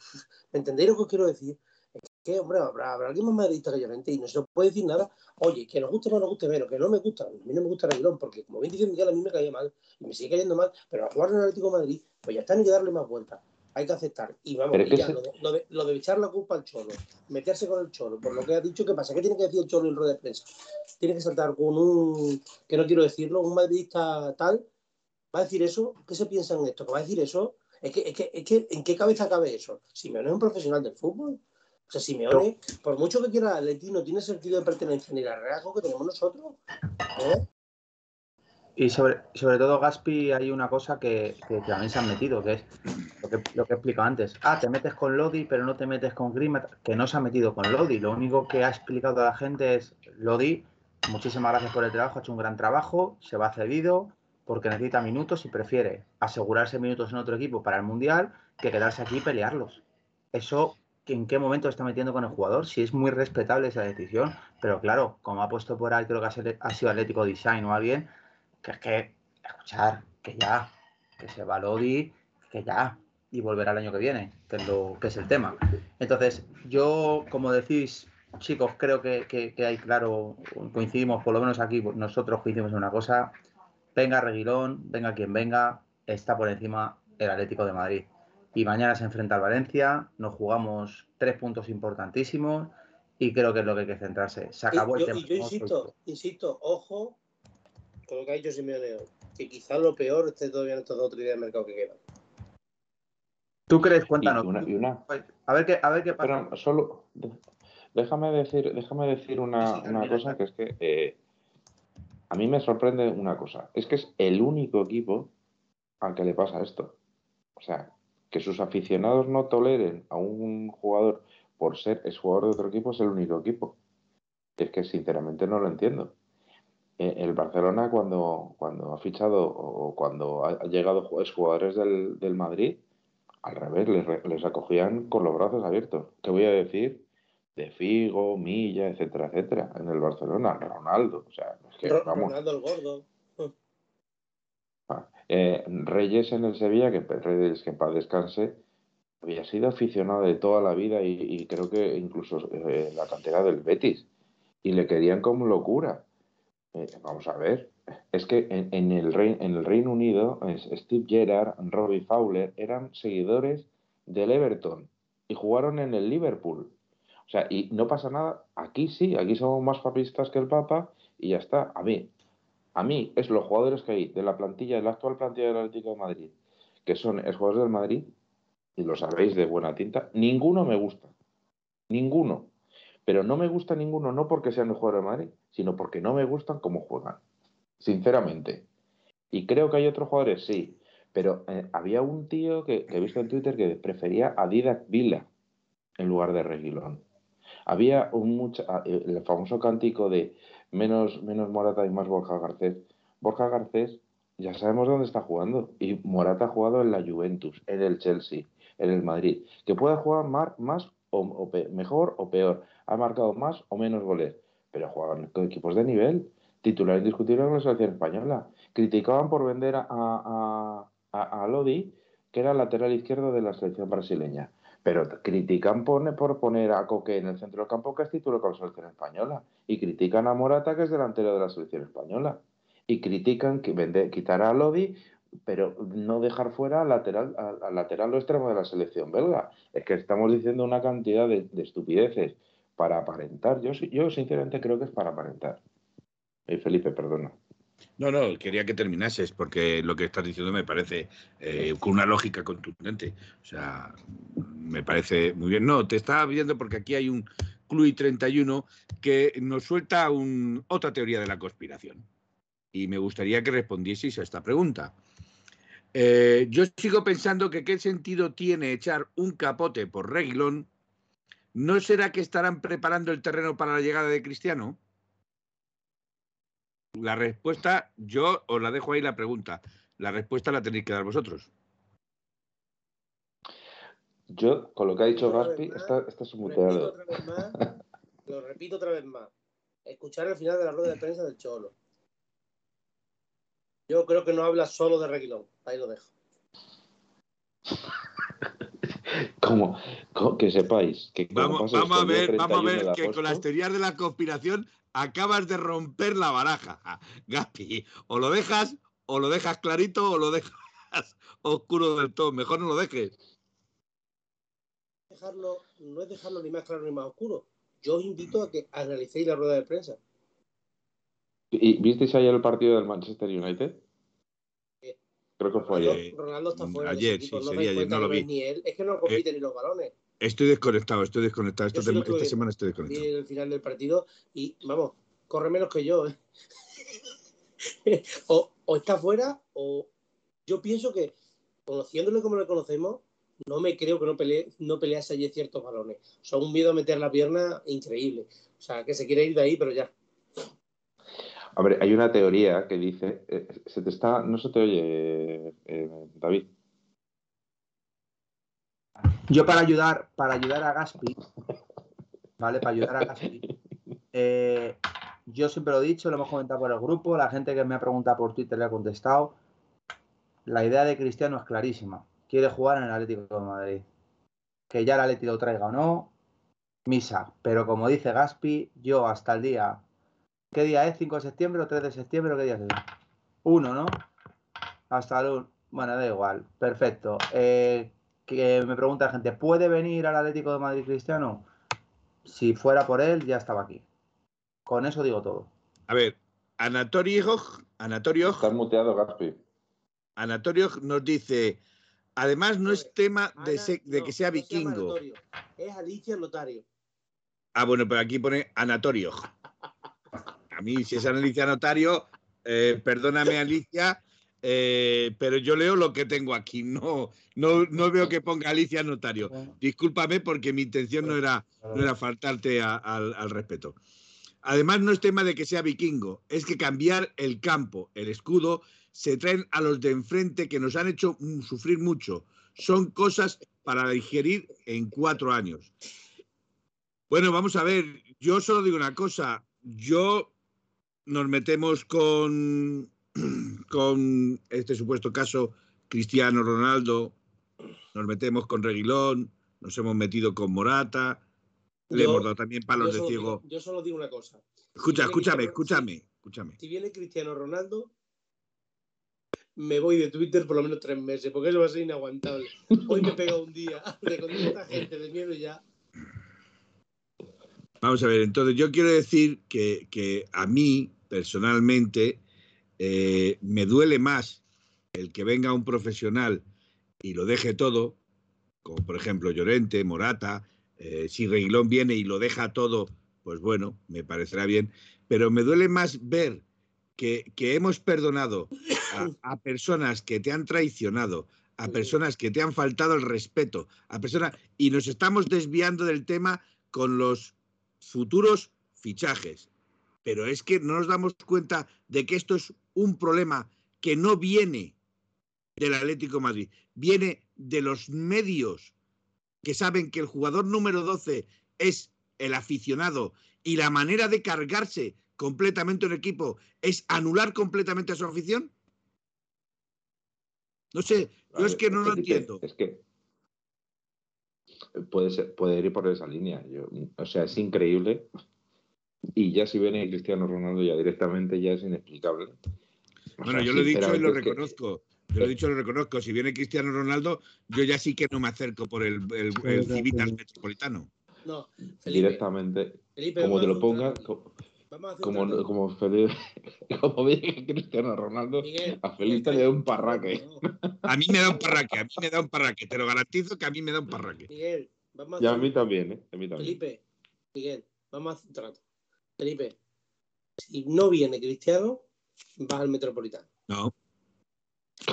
[SPEAKER 4] ¿me entendéis lo que os quiero decir? Es que, hombre, habrá, alguien más madridista que Llorente y no se puede decir nada. Oye, que nos guste o no nos guste menos, que no me gusta, a mí no me gusta Reguilón, porque como bien dice Miguel, a mí me caía mal y me sigue cayendo mal, pero a jugar en el Atlético de Madrid, pues ya está, ni que darle más vueltas. Hay que aceptar. Y vamos, ya, lo, de, lo, de, echar la culpa al Cholo, meterse con el Cholo, por lo que ha dicho, ¿qué pasa? ¿Qué tiene que decir el Cholo en rueda de prensa? Tiene que saltar con un, que no quiero decirlo, un madridista tal, ¿va a decir eso? ¿Qué se piensa en esto? ¿Que va a decir eso? Es que, es que, es que, ¿en qué cabeza cabe eso? Simeone es un profesional del fútbol. O sea, Simeone, por mucho que quiera Atleti, no tiene sentido de pertenencia ni la reajo que tenemos nosotros. ¿eh?
[SPEAKER 3] Y sobre, sobre todo, Gaspi, hay una cosa que, que, también se han metido, que es lo que, lo que he explicado antes. Ah, te metes con Lodi, pero no te metes con Grimet, que no se ha metido con Lodi. Lo único que ha explicado a la gente es, Lodi, muchísimas gracias por el trabajo, ha hecho un gran trabajo, se va cedido, porque necesita minutos y prefiere asegurarse minutos en otro equipo para el Mundial que quedarse aquí y pelearlos. Eso, ¿en qué momento está metiendo con el jugador? Si es muy respetable esa decisión, pero claro, como ha puesto por ahí, creo que ha sido Atlético Design o alguien, que es que, escuchar, que ya, que se va Lodi, que ya, y volverá el año que viene, que es, lo, que es el tema. Entonces, yo, como decís, chicos, creo que, que hay claro, coincidimos, por lo menos aquí, nosotros coincidimos en una cosa, venga Reguilón, venga quien venga, está por encima el Atlético de Madrid. Y mañana se enfrenta al Valencia, nos jugamos tres puntos importantísimos y creo que es lo que hay que centrarse. Se acabó el tema.
[SPEAKER 4] Y yo insisto, insisto, ojo con lo que ha dicho Simeone que quizás lo peor esté todavía en estos dos o días de mercado que quedan.
[SPEAKER 3] ¿Tú crees? Cuéntanos.
[SPEAKER 5] Y una,
[SPEAKER 3] A, ver qué, a ver qué pasa.
[SPEAKER 5] Pero solo, déjame decir, déjame decir una, una cosa que es que eh, a mí me sorprende una cosa, es que es el único equipo al que le pasa esto. O sea, que sus aficionados no toleren a un jugador por ser es jugador de otro equipo es el único equipo. Es que sinceramente no lo entiendo. Eh, el Barcelona cuando, cuando ha fichado o cuando ha llegado jugadores del, del Madrid, al revés, les, les acogían con los brazos abiertos. Te voy a decir de Figo, Milla, etcétera, etcétera, en el Barcelona, Ronaldo, o sea, es que, vamos.
[SPEAKER 4] Ronaldo el gordo.
[SPEAKER 5] Ah, eh, Reyes en el Sevilla, que Reyes que en paz descanse, había sido aficionado de toda la vida y, creo que incluso eh, la cantera del Betis, y le querían como locura. Eh, vamos a ver, es que en, el en el Reino Unido, Steve Gerrard, Robbie Fowler eran seguidores del Everton y jugaron en el Liverpool. O sea, y no pasa nada. Aquí sí, aquí somos más papistas que el Papa y ya está. A mí, a mí es los jugadores que hay de la plantilla, de la actual plantilla del Atlético de Madrid, que son jugadores del Madrid, y lo sabéis de buena tinta, ninguno me gusta. Ninguno. Pero no me gusta ninguno, no porque sean los jugadores del Madrid, sino porque no me gustan cómo juegan. Sinceramente. Y creo que hay otros jugadores, sí. Pero eh, había un tío que, he visto en Twitter que prefería a Didac Vila en lugar de Reguilón. Había un mucho, ah, el famoso cántico de menos, menos Morata y más Borja Garcés. Borja Garcés ya sabemos dónde está jugando. Y Morata ha jugado en la Juventus, en el Chelsea, en el Madrid. Que pueda jugar más, o, mejor o peor. Ha marcado más o menos goles. Pero juegan con equipos de nivel. Titular indiscutible en la selección española. Criticaban por vender a, a, a Lodi, que era lateral izquierdo de la selección brasileña. Pero critican por poner a Coque en el centro del campo, que es título con la selección española. Y critican a Morata, que es delantero de la selección española. Y critican que vende, quitar a Lodi, pero no dejar fuera al lateral, al, lateral o extremo de la selección belga. Es que estamos diciendo una cantidad de, estupideces para aparentar. Yo, sinceramente creo que es para aparentar. Y Felipe, perdona.
[SPEAKER 2] No, no, quería que terminases porque lo que estás diciendo me parece eh, con una lógica contundente. O sea, me parece muy bien. No, te estaba viendo porque aquí hay un Club 31 que nos suelta otra teoría de la conspiración. Y me gustaría que respondieseis a esta pregunta. Eh, yo sigo pensando que qué sentido tiene echar un capote por Reguilón. ¿No será que estarán preparando el terreno para la llegada de Cristiano? La respuesta, yo os la dejo ahí la pregunta. La respuesta la tenéis que dar vosotros.
[SPEAKER 5] Yo, con lo que ha dicho Gaspi, está, está
[SPEAKER 4] sumuteado. Lo repito otra vez más. Escuchar el final de la rueda de prensa del Cholo. Yo creo que no habla solo de Reguilón. Ahí lo dejo.
[SPEAKER 5] Como, que sepáis que
[SPEAKER 2] vamos, vamos a ver, vamos a ver que con las teorías de la conspiración acabas de romper la baraja, Gaspi. O lo dejas, o lo dejas clarito, o lo dejas oscuro del todo. Mejor no lo dejes.
[SPEAKER 4] Dejarlo, no es dejarlo ni más claro ni más oscuro. Yo os invito a que analicéis la rueda de prensa.
[SPEAKER 5] ¿Y visteis ayer el partido del Manchester United? Creo que fue
[SPEAKER 4] ayer. Ronaldo está fuera. Ayer, sí, no ayer, no lo vi. Ni él. Es que no compite eh, ni los balones.
[SPEAKER 2] Estoy desconectado, estoy desconectado. esta semana estoy desconectado.
[SPEAKER 4] Vi el final del partido y, vamos, corre menos que yo. ¿eh? o, está fuera o yo pienso que, conociéndole como lo conocemos, no me creo que no, pelee, no pelease allí ciertos balones. O sea, un miedo a meter la pierna increíble. O sea, que se quiere ir de ahí, pero ya.
[SPEAKER 5] Ver, hay una teoría que dice, eh, se te está, no se te oye, eh, David.
[SPEAKER 3] Yo para ayudar, para ayudar a Gaspi, ¿vale? Para ayudar a Gaspi, eh, yo siempre lo he dicho, lo hemos comentado por el grupo, la gente que me ha preguntado por Twitter le ha contestado. La idea de Cristiano es clarísima. Quiere jugar en el Atlético de Madrid. Que ya el Atlético lo traiga o no, misa. Pero como dice Gaspi, yo hasta el día. ¿Qué día es? ¿5 de septiembre o 3 de septiembre o qué día es? Uno, ¿no? Hasta el 1. Bueno, da igual. Perfecto. Eh, que me pregunta la gente, ¿puede venir al Atlético de Madrid Cristiano? Si fuera por él, ya estaba aquí. Con eso digo todo.
[SPEAKER 2] A ver, Anatorio, Anatorio.
[SPEAKER 5] Estás muteado, Gaspi.
[SPEAKER 2] Anatorio nos dice, además no es tema de, que sea vikingo.
[SPEAKER 4] es Alicia Notario.
[SPEAKER 2] Ah, bueno, pero aquí pone Anatorio. A mí, si es Alicia Notario, eh, perdóname, Alicia, eh, pero yo leo lo que tengo aquí, no, no, no veo que ponga Alicia Notario. Discúlpame porque mi intención no era, no era faltarte al respeto. Además, no es tema de que sea vikingo, es que cambiar el campo, el escudo, se traen a los de enfrente que nos han hecho sufrir mucho. Son cosas para digerir en cuatro años. Bueno, vamos a ver, yo solo digo una cosa, yo nos metemos con, con este supuesto caso Cristiano Ronaldo, nos metemos con Reguilón, nos hemos metido con Morata, le hemos dado también palos de ciego.
[SPEAKER 4] yo solo digo una cosa.
[SPEAKER 2] Escucha, escúchame, escúchame, escúchame.
[SPEAKER 4] Si viene Cristiano Ronaldo, me voy de Twitter por lo menos tres meses, porque eso va a ser inaguantable. Hoy me pega un día de con esta gente de miedo ya.
[SPEAKER 2] Vamos a ver, entonces yo quiero decir que, que a mí, personalmente, eh, me duele más el que venga un profesional y lo deje todo, como por ejemplo Llorente, Morata, eh, si Reguilón viene y lo deja todo, pues bueno, me parecerá bien, pero me duele más ver que, que hemos perdonado a, a personas que te han traicionado, a personas que te han faltado el respeto, a personas y nos estamos desviando del tema con los futuros fichajes. Pero es que no nos damos cuenta de que esto es un problema que no viene del Atlético de Madrid, viene de los medios que saben que el jugador número 12 es el aficionado y la manera de cargarse completamente un equipo es anular completamente a su afición. No sé, yo es que no lo entiendo.
[SPEAKER 5] Es que puede, ser, puede ir por esa línea. Yo, o sea, es increíble. Y ya si viene Cristiano Ronaldo ya directamente ya es inexplicable. O
[SPEAKER 2] Bueno,
[SPEAKER 5] sea,
[SPEAKER 2] yo lo he dicho y lo
[SPEAKER 5] que-
[SPEAKER 2] reconozco. Yo lo he dicho y lo reconozco. Si viene Cristiano Ronaldo, yo ya sí que no me acerco por el, el, el Civitas Metropolitano.
[SPEAKER 4] No, Felipe.
[SPEAKER 5] directamente,
[SPEAKER 4] Felipe,
[SPEAKER 5] como te lo
[SPEAKER 4] hacer un
[SPEAKER 5] ponga,
[SPEAKER 4] trato.
[SPEAKER 5] co-
[SPEAKER 4] Vamos a hacer un
[SPEAKER 5] como, como Felipe, como viene Cristiano Ronaldo,
[SPEAKER 4] Miguel,
[SPEAKER 5] a Felipe le da un parraque.
[SPEAKER 4] No,
[SPEAKER 2] A mí me da un parraque, a mí me da un parraque. Te lo garantizo que a mí me da un parraque.
[SPEAKER 4] Miguel, vamos a
[SPEAKER 5] Y a mí también, ¿eh? A mí también.
[SPEAKER 4] Felipe, Miguel, vamos a hacer un trato. Felipe, si no viene Cristiano, vas al Metropolitano.
[SPEAKER 2] No,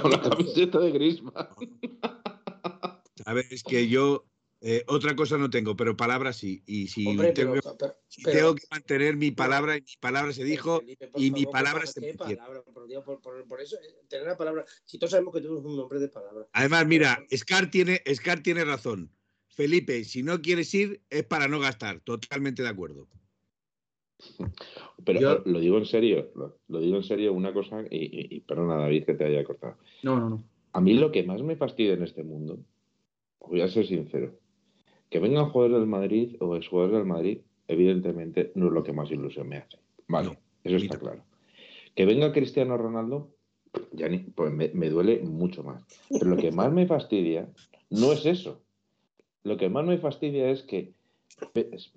[SPEAKER 5] Con la camiseta de Griezmann.
[SPEAKER 2] sabes que yo eh, otra cosa no tengo, pero palabras sí. Y si,
[SPEAKER 4] Hombre,
[SPEAKER 2] tengo,
[SPEAKER 4] pero, pero-
[SPEAKER 2] si
[SPEAKER 4] pero-
[SPEAKER 2] tengo que mantener mi palabra, y mi palabra se dijo,
[SPEAKER 4] Felipe,
[SPEAKER 2] y mi palabra
[SPEAKER 4] ¿qué
[SPEAKER 2] se
[SPEAKER 4] ¿qué
[SPEAKER 2] mantiene.
[SPEAKER 4] palabra? Por, Dios, por, por- por eso, eh, tener la palabra. Si todos sabemos que tú eres un hombre de palabra.
[SPEAKER 2] Además, mira, Scar tiene, Scar tiene razón. Felipe, si no quieres ir, es para no gastar. Totalmente de acuerdo.
[SPEAKER 5] Pero
[SPEAKER 3] Yo-
[SPEAKER 5] lo digo en serio, lo, lo digo en serio una cosa, y, y, y perdona David que te haya cortado.
[SPEAKER 3] No, no, no.
[SPEAKER 5] A mí lo que más me fastidia en este mundo, voy a ser sincero, que vengan jugadores del Madrid o exjugadores del Madrid, evidentemente no es lo que más ilusión me hace. Vale,
[SPEAKER 2] No,
[SPEAKER 5] eso
[SPEAKER 2] mira.
[SPEAKER 5] está claro. Que venga Cristiano Ronaldo, ya ni- pues me, me duele mucho más. Pero lo que más me fastidia no es eso. Lo que más me fastidia es que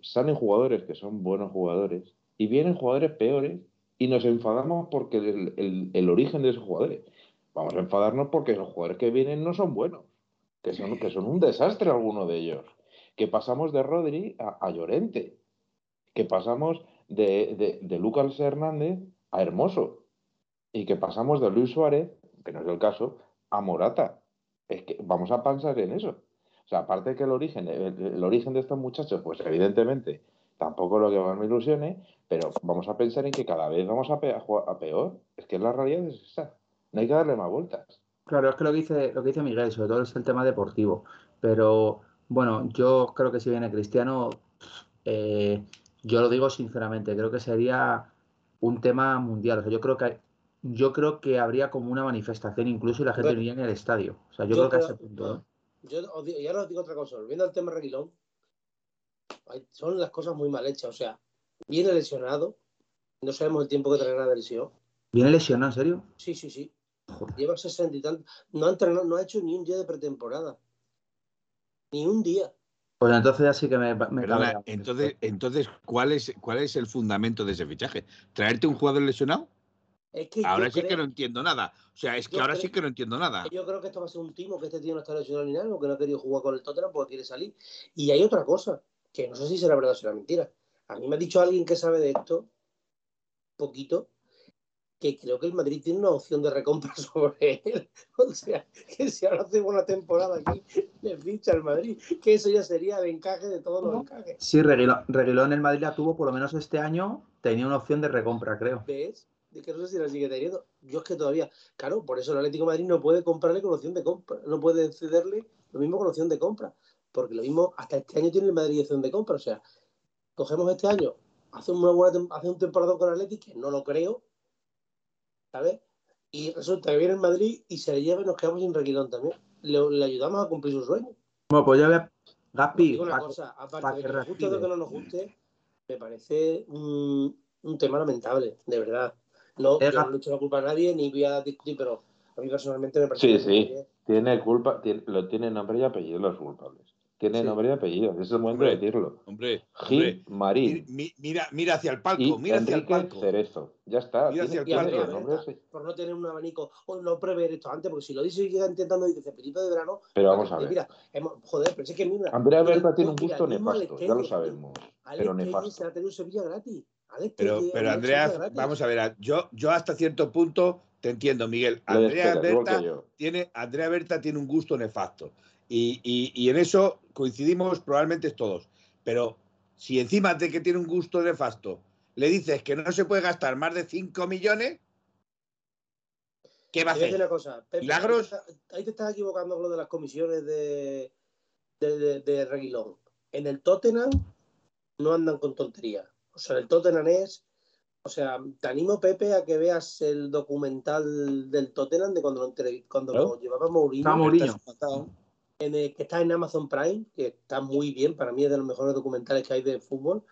[SPEAKER 5] salen jugadores que son buenos jugadores y vienen jugadores peores y nos enfadamos porque el, origen de esos jugadores. Vamos a enfadarnos porque los jugadores que vienen no son buenos, que son, que son un desastre algunos de ellos. Que pasamos de Rodri a, a Llorente, que pasamos de, de, de Lucas Hernández a Hermoso y que pasamos de Luis Suárez, que no es el caso, a Morata. Es que vamos a pensar en eso. O sea, aparte que el origen, el, el origen de estos muchachos, pues evidentemente tampoco es lo que más me ilusione, pero vamos a pensar en que cada vez vamos a, pe- a jugar a peor. Es que la realidad es esa. No hay que darle más vueltas.
[SPEAKER 3] Claro, es que lo que dice, lo que dice Miguel, sobre todo es el tema deportivo. Pero bueno, yo creo que si viene Cristiano, eh, yo lo digo sinceramente, creo que sería un tema mundial. O sea, yo creo que yo creo que habría como una manifestación incluso y la gente
[SPEAKER 4] Bueno,
[SPEAKER 3] iría en el estadio. O sea, yo,
[SPEAKER 4] yo
[SPEAKER 3] creo que a ese punto. ¿eh?
[SPEAKER 4] Yo os digo, y ahora os digo otra cosa, volviendo al tema Reguilón, son las cosas muy mal hechas. O sea, viene lesionado, no sabemos el tiempo que traerá de lesión.
[SPEAKER 3] ¿Viene lesionado, en serio?
[SPEAKER 4] Sí, sí, sí.
[SPEAKER 3] Joder.
[SPEAKER 4] Lleva 60 y tantos. No ha entrenado, no ha hecho ni un día de pretemporada. Ni un día.
[SPEAKER 3] Pues entonces ya sí que me, me
[SPEAKER 2] Perdona, entonces, entonces ¿cuál, es, ¿cuál es el fundamento de ese fichaje? ¿Traerte un jugador lesionado?
[SPEAKER 4] Es que
[SPEAKER 2] Ahora sí
[SPEAKER 4] creo,
[SPEAKER 2] que no entiendo nada. O sea, es que
[SPEAKER 4] yo
[SPEAKER 2] ahora
[SPEAKER 4] creo-
[SPEAKER 2] sí que no entiendo nada.
[SPEAKER 4] yo creo que esto va a ser un timo, que este tío no está lesionado ni nada, o que no ha querido jugar con el Tottenham porque quiere salir. Y hay otra cosa, que no sé si será verdad o será mentira. A mí me ha dicho alguien que sabe de esto, poquito, que creo que el Madrid tiene una opción de recompra sobre él. O sea, que si ahora hace una temporada aquí, le ficha al Madrid, que eso ya sería el encaje de todos los encajes.
[SPEAKER 3] Sí, Reguilón, en Madrid la tuvo, por lo menos este año tenía una opción de recompra, creo.
[SPEAKER 4] ¿Ves? De que no sé si la sigue teniendo. Yo es que todavía, claro, por eso el Atlético de Madrid no puede comprarle con opción de compra, no puede cederle lo mismo con opción de compra, porque lo mismo hasta este año tiene el Madrid opción de compra, o sea, cogemos este año, hace una buena hace un temporada con el Atlético, que no lo creo, ¿sabes? Y resulta que viene el Madrid y se le lleva y nos quedamos sin Reguilón también. Le, le ayudamos a cumplir su sueño.
[SPEAKER 3] Bueno, pues ya ve, Gaspi,
[SPEAKER 4] una cosa, aparte
[SPEAKER 3] pa
[SPEAKER 4] de
[SPEAKER 3] que
[SPEAKER 4] nos guste o que no nos guste, me parece un, un tema lamentable, de verdad. No, yo no le echo la culpa a nadie ni voy a discutir, pero a mí personalmente me parece
[SPEAKER 5] Sí,
[SPEAKER 4] que
[SPEAKER 5] sí. Tiene culpa, tiene- lo tiene nombre y apellido los culpables. Tiene
[SPEAKER 3] Sí.
[SPEAKER 5] nombre y apellido. Es el momento
[SPEAKER 2] Hombre,
[SPEAKER 5] de decirlo.
[SPEAKER 2] Hombre,
[SPEAKER 5] Gil
[SPEAKER 2] hombre,
[SPEAKER 5] Marín
[SPEAKER 2] mi- mi- mira, mira hacia el
[SPEAKER 5] y
[SPEAKER 2] palco, mira hacia el palco.
[SPEAKER 5] Cerezo. Ya está.
[SPEAKER 2] Mira hacia el palco.
[SPEAKER 5] Sí.
[SPEAKER 4] por no tener un abanico o no prever esto antes, porque si lo dice y llega intentando dice principio de verano.
[SPEAKER 5] Pero vamos a ver.
[SPEAKER 4] Mira, hemos- joder, pero es que mira.
[SPEAKER 5] Andrea Berta tiene un gusto nefasto, ya lo sabemos.
[SPEAKER 4] Alex
[SPEAKER 5] Pero nefasto.
[SPEAKER 4] se ha tenido Sevilla gratis.
[SPEAKER 2] Pero, pero Andrea, vamos a ver, yo, yo hasta cierto punto te entiendo, Miguel. Andrea Berta tiene, Andrea Berta tiene un gusto nefasto. Y, y- y en eso coincidimos probablemente todos. Pero si encima de que tiene un gusto nefasto le dices que no se puede gastar más de 5 millones, ¿qué va a hacer?
[SPEAKER 4] una cosa, Pepe,
[SPEAKER 2] ¿Milagros?
[SPEAKER 4] Ahí te, está- ahí te estás equivocando con lo de las comisiones de, de, de- de Reguilón. En el Tottenham no andan con tonterías. O sea, el Tottenham es. O sea, te animo, Pepe, a que veas el documental del Tottenham de cuando lo, cuando
[SPEAKER 2] Claro.
[SPEAKER 4] lo llevaba Mourinho,
[SPEAKER 3] Está Mourinho.
[SPEAKER 4] en el- que está en Amazon Prime, que está muy bien. Para mí es de los mejores documentales que hay de fútbol,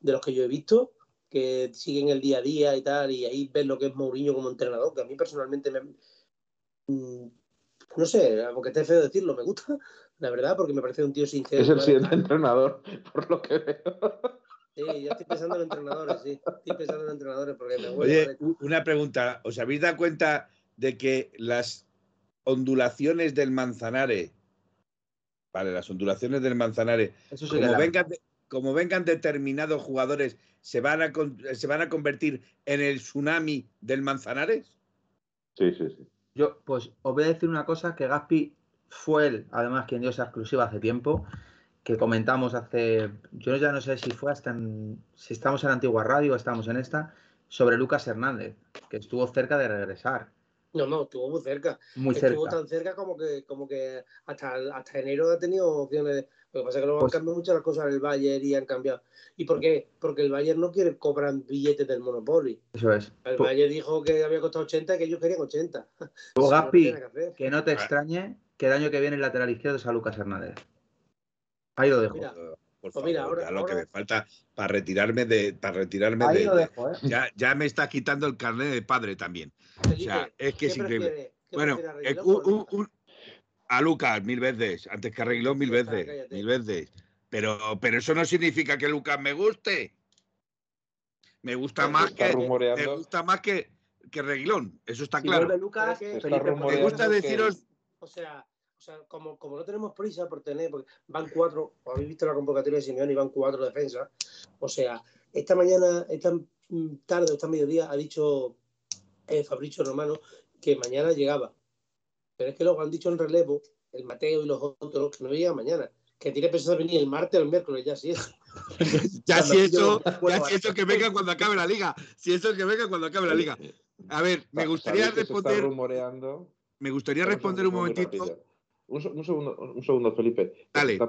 [SPEAKER 4] de los que yo he visto, que siguen el día a día y tal, y ahí ves lo que es Mourinho como entrenador, que a mí personalmente me, mm, no sé, aunque esté feo decirlo, me gusta, la verdad, porque me parece un tío sincero.
[SPEAKER 5] Es el siguiente entrenador, por lo que veo.
[SPEAKER 4] Sí, yo estoy pensando en entrenadores, sí. Estoy pensando en entrenadores porque me huele.
[SPEAKER 2] Oye,
[SPEAKER 4] ¿vale?
[SPEAKER 2] u- una pregunta. ¿Os habéis dado cuenta de que las ondulaciones del Manzanares, vale, las ondulaciones del Manzanares,
[SPEAKER 3] Eso sí que
[SPEAKER 2] como vengan, de- como vengan determinados jugadores, se van, a, con- se van a convertir en el tsunami del Manzanares?
[SPEAKER 5] Sí, sí, sí.
[SPEAKER 3] Yo, pues os voy a decir una cosa que Gaspi fue él, además, quien dio esa exclusiva hace tiempo, que comentamos hace, yo ya no sé si fue hasta en, si estamos en Antigua Radio o estamos en esta, sobre Lucas Hernández, que estuvo cerca de regresar,
[SPEAKER 4] No, no, estuvo muy cerca.
[SPEAKER 3] muy
[SPEAKER 4] estuvo
[SPEAKER 3] cerca.
[SPEAKER 4] tan cerca como que, como que hasta, hasta enero ha tenido opciones. Lo que pasa es que luego
[SPEAKER 3] Pues-
[SPEAKER 4] han cambiado muchas las cosas en el Bayern y han cambiado. ¿Y por qué? Porque el Bayern no quiere cobrar billetes del Monopoly.
[SPEAKER 3] Eso es.
[SPEAKER 4] El
[SPEAKER 3] Pues,
[SPEAKER 4] Bayern dijo que había costado 80 y que ellos querían 80.
[SPEAKER 3] pues,
[SPEAKER 4] Si no,
[SPEAKER 3] Gaspi,
[SPEAKER 4] no que
[SPEAKER 3] no te extrañe que el año que viene el lateral izquierdo sea Lucas Hernández. Ahí lo dejo.
[SPEAKER 4] Mira,
[SPEAKER 2] Por
[SPEAKER 4] Pues
[SPEAKER 2] favor,
[SPEAKER 4] mira, ahora-
[SPEAKER 2] ya lo que
[SPEAKER 4] ahora-
[SPEAKER 2] me falta para retirarme de, para retirarme
[SPEAKER 3] Ahí
[SPEAKER 2] de,
[SPEAKER 3] lo dejo, ¿eh?
[SPEAKER 2] ya, ya me está quitando el carnet de padre también. O
[SPEAKER 4] Felipe,
[SPEAKER 2] sea, es que es
[SPEAKER 4] ¿qué
[SPEAKER 2] increíble. Bueno, eh, un-
[SPEAKER 4] o
[SPEAKER 2] un- un- a Lucas mil veces, antes que arregló mil
[SPEAKER 4] está,
[SPEAKER 2] veces,
[SPEAKER 4] cállate.
[SPEAKER 2] mil veces. Pero, pero eso no significa que Lucas me guste. Me gusta más que me gusta más que, que Reguilón, eso está
[SPEAKER 3] Si
[SPEAKER 2] claro.
[SPEAKER 3] Lucas,
[SPEAKER 4] que-
[SPEAKER 2] Me gusta
[SPEAKER 5] que-
[SPEAKER 2] deciros,
[SPEAKER 4] O sea, o sea como, como no tenemos prisa por tener, porque van cuatro, o habéis visto la convocatoria de Simeone y van cuatro defensas. O sea, esta mañana, esta tarde o esta mediodía ha dicho eh, Fabricio Romano que mañana llegaba. Pero es que luego han dicho en relevo, el Mateo y los otros, que no llegan mañana. Que tiene pensado venir el martes o el miércoles, ya sí es.
[SPEAKER 2] ya si eso, ya si eso que venga cuando acabe la liga, si eso que venga cuando acabe la liga. A ver, me gustaría responder,
[SPEAKER 5] rumoreando.
[SPEAKER 2] me gustaría responder un momentito.
[SPEAKER 5] Un, se- un segundo, un segundo, Felipe. Que
[SPEAKER 2] Dale.
[SPEAKER 5] está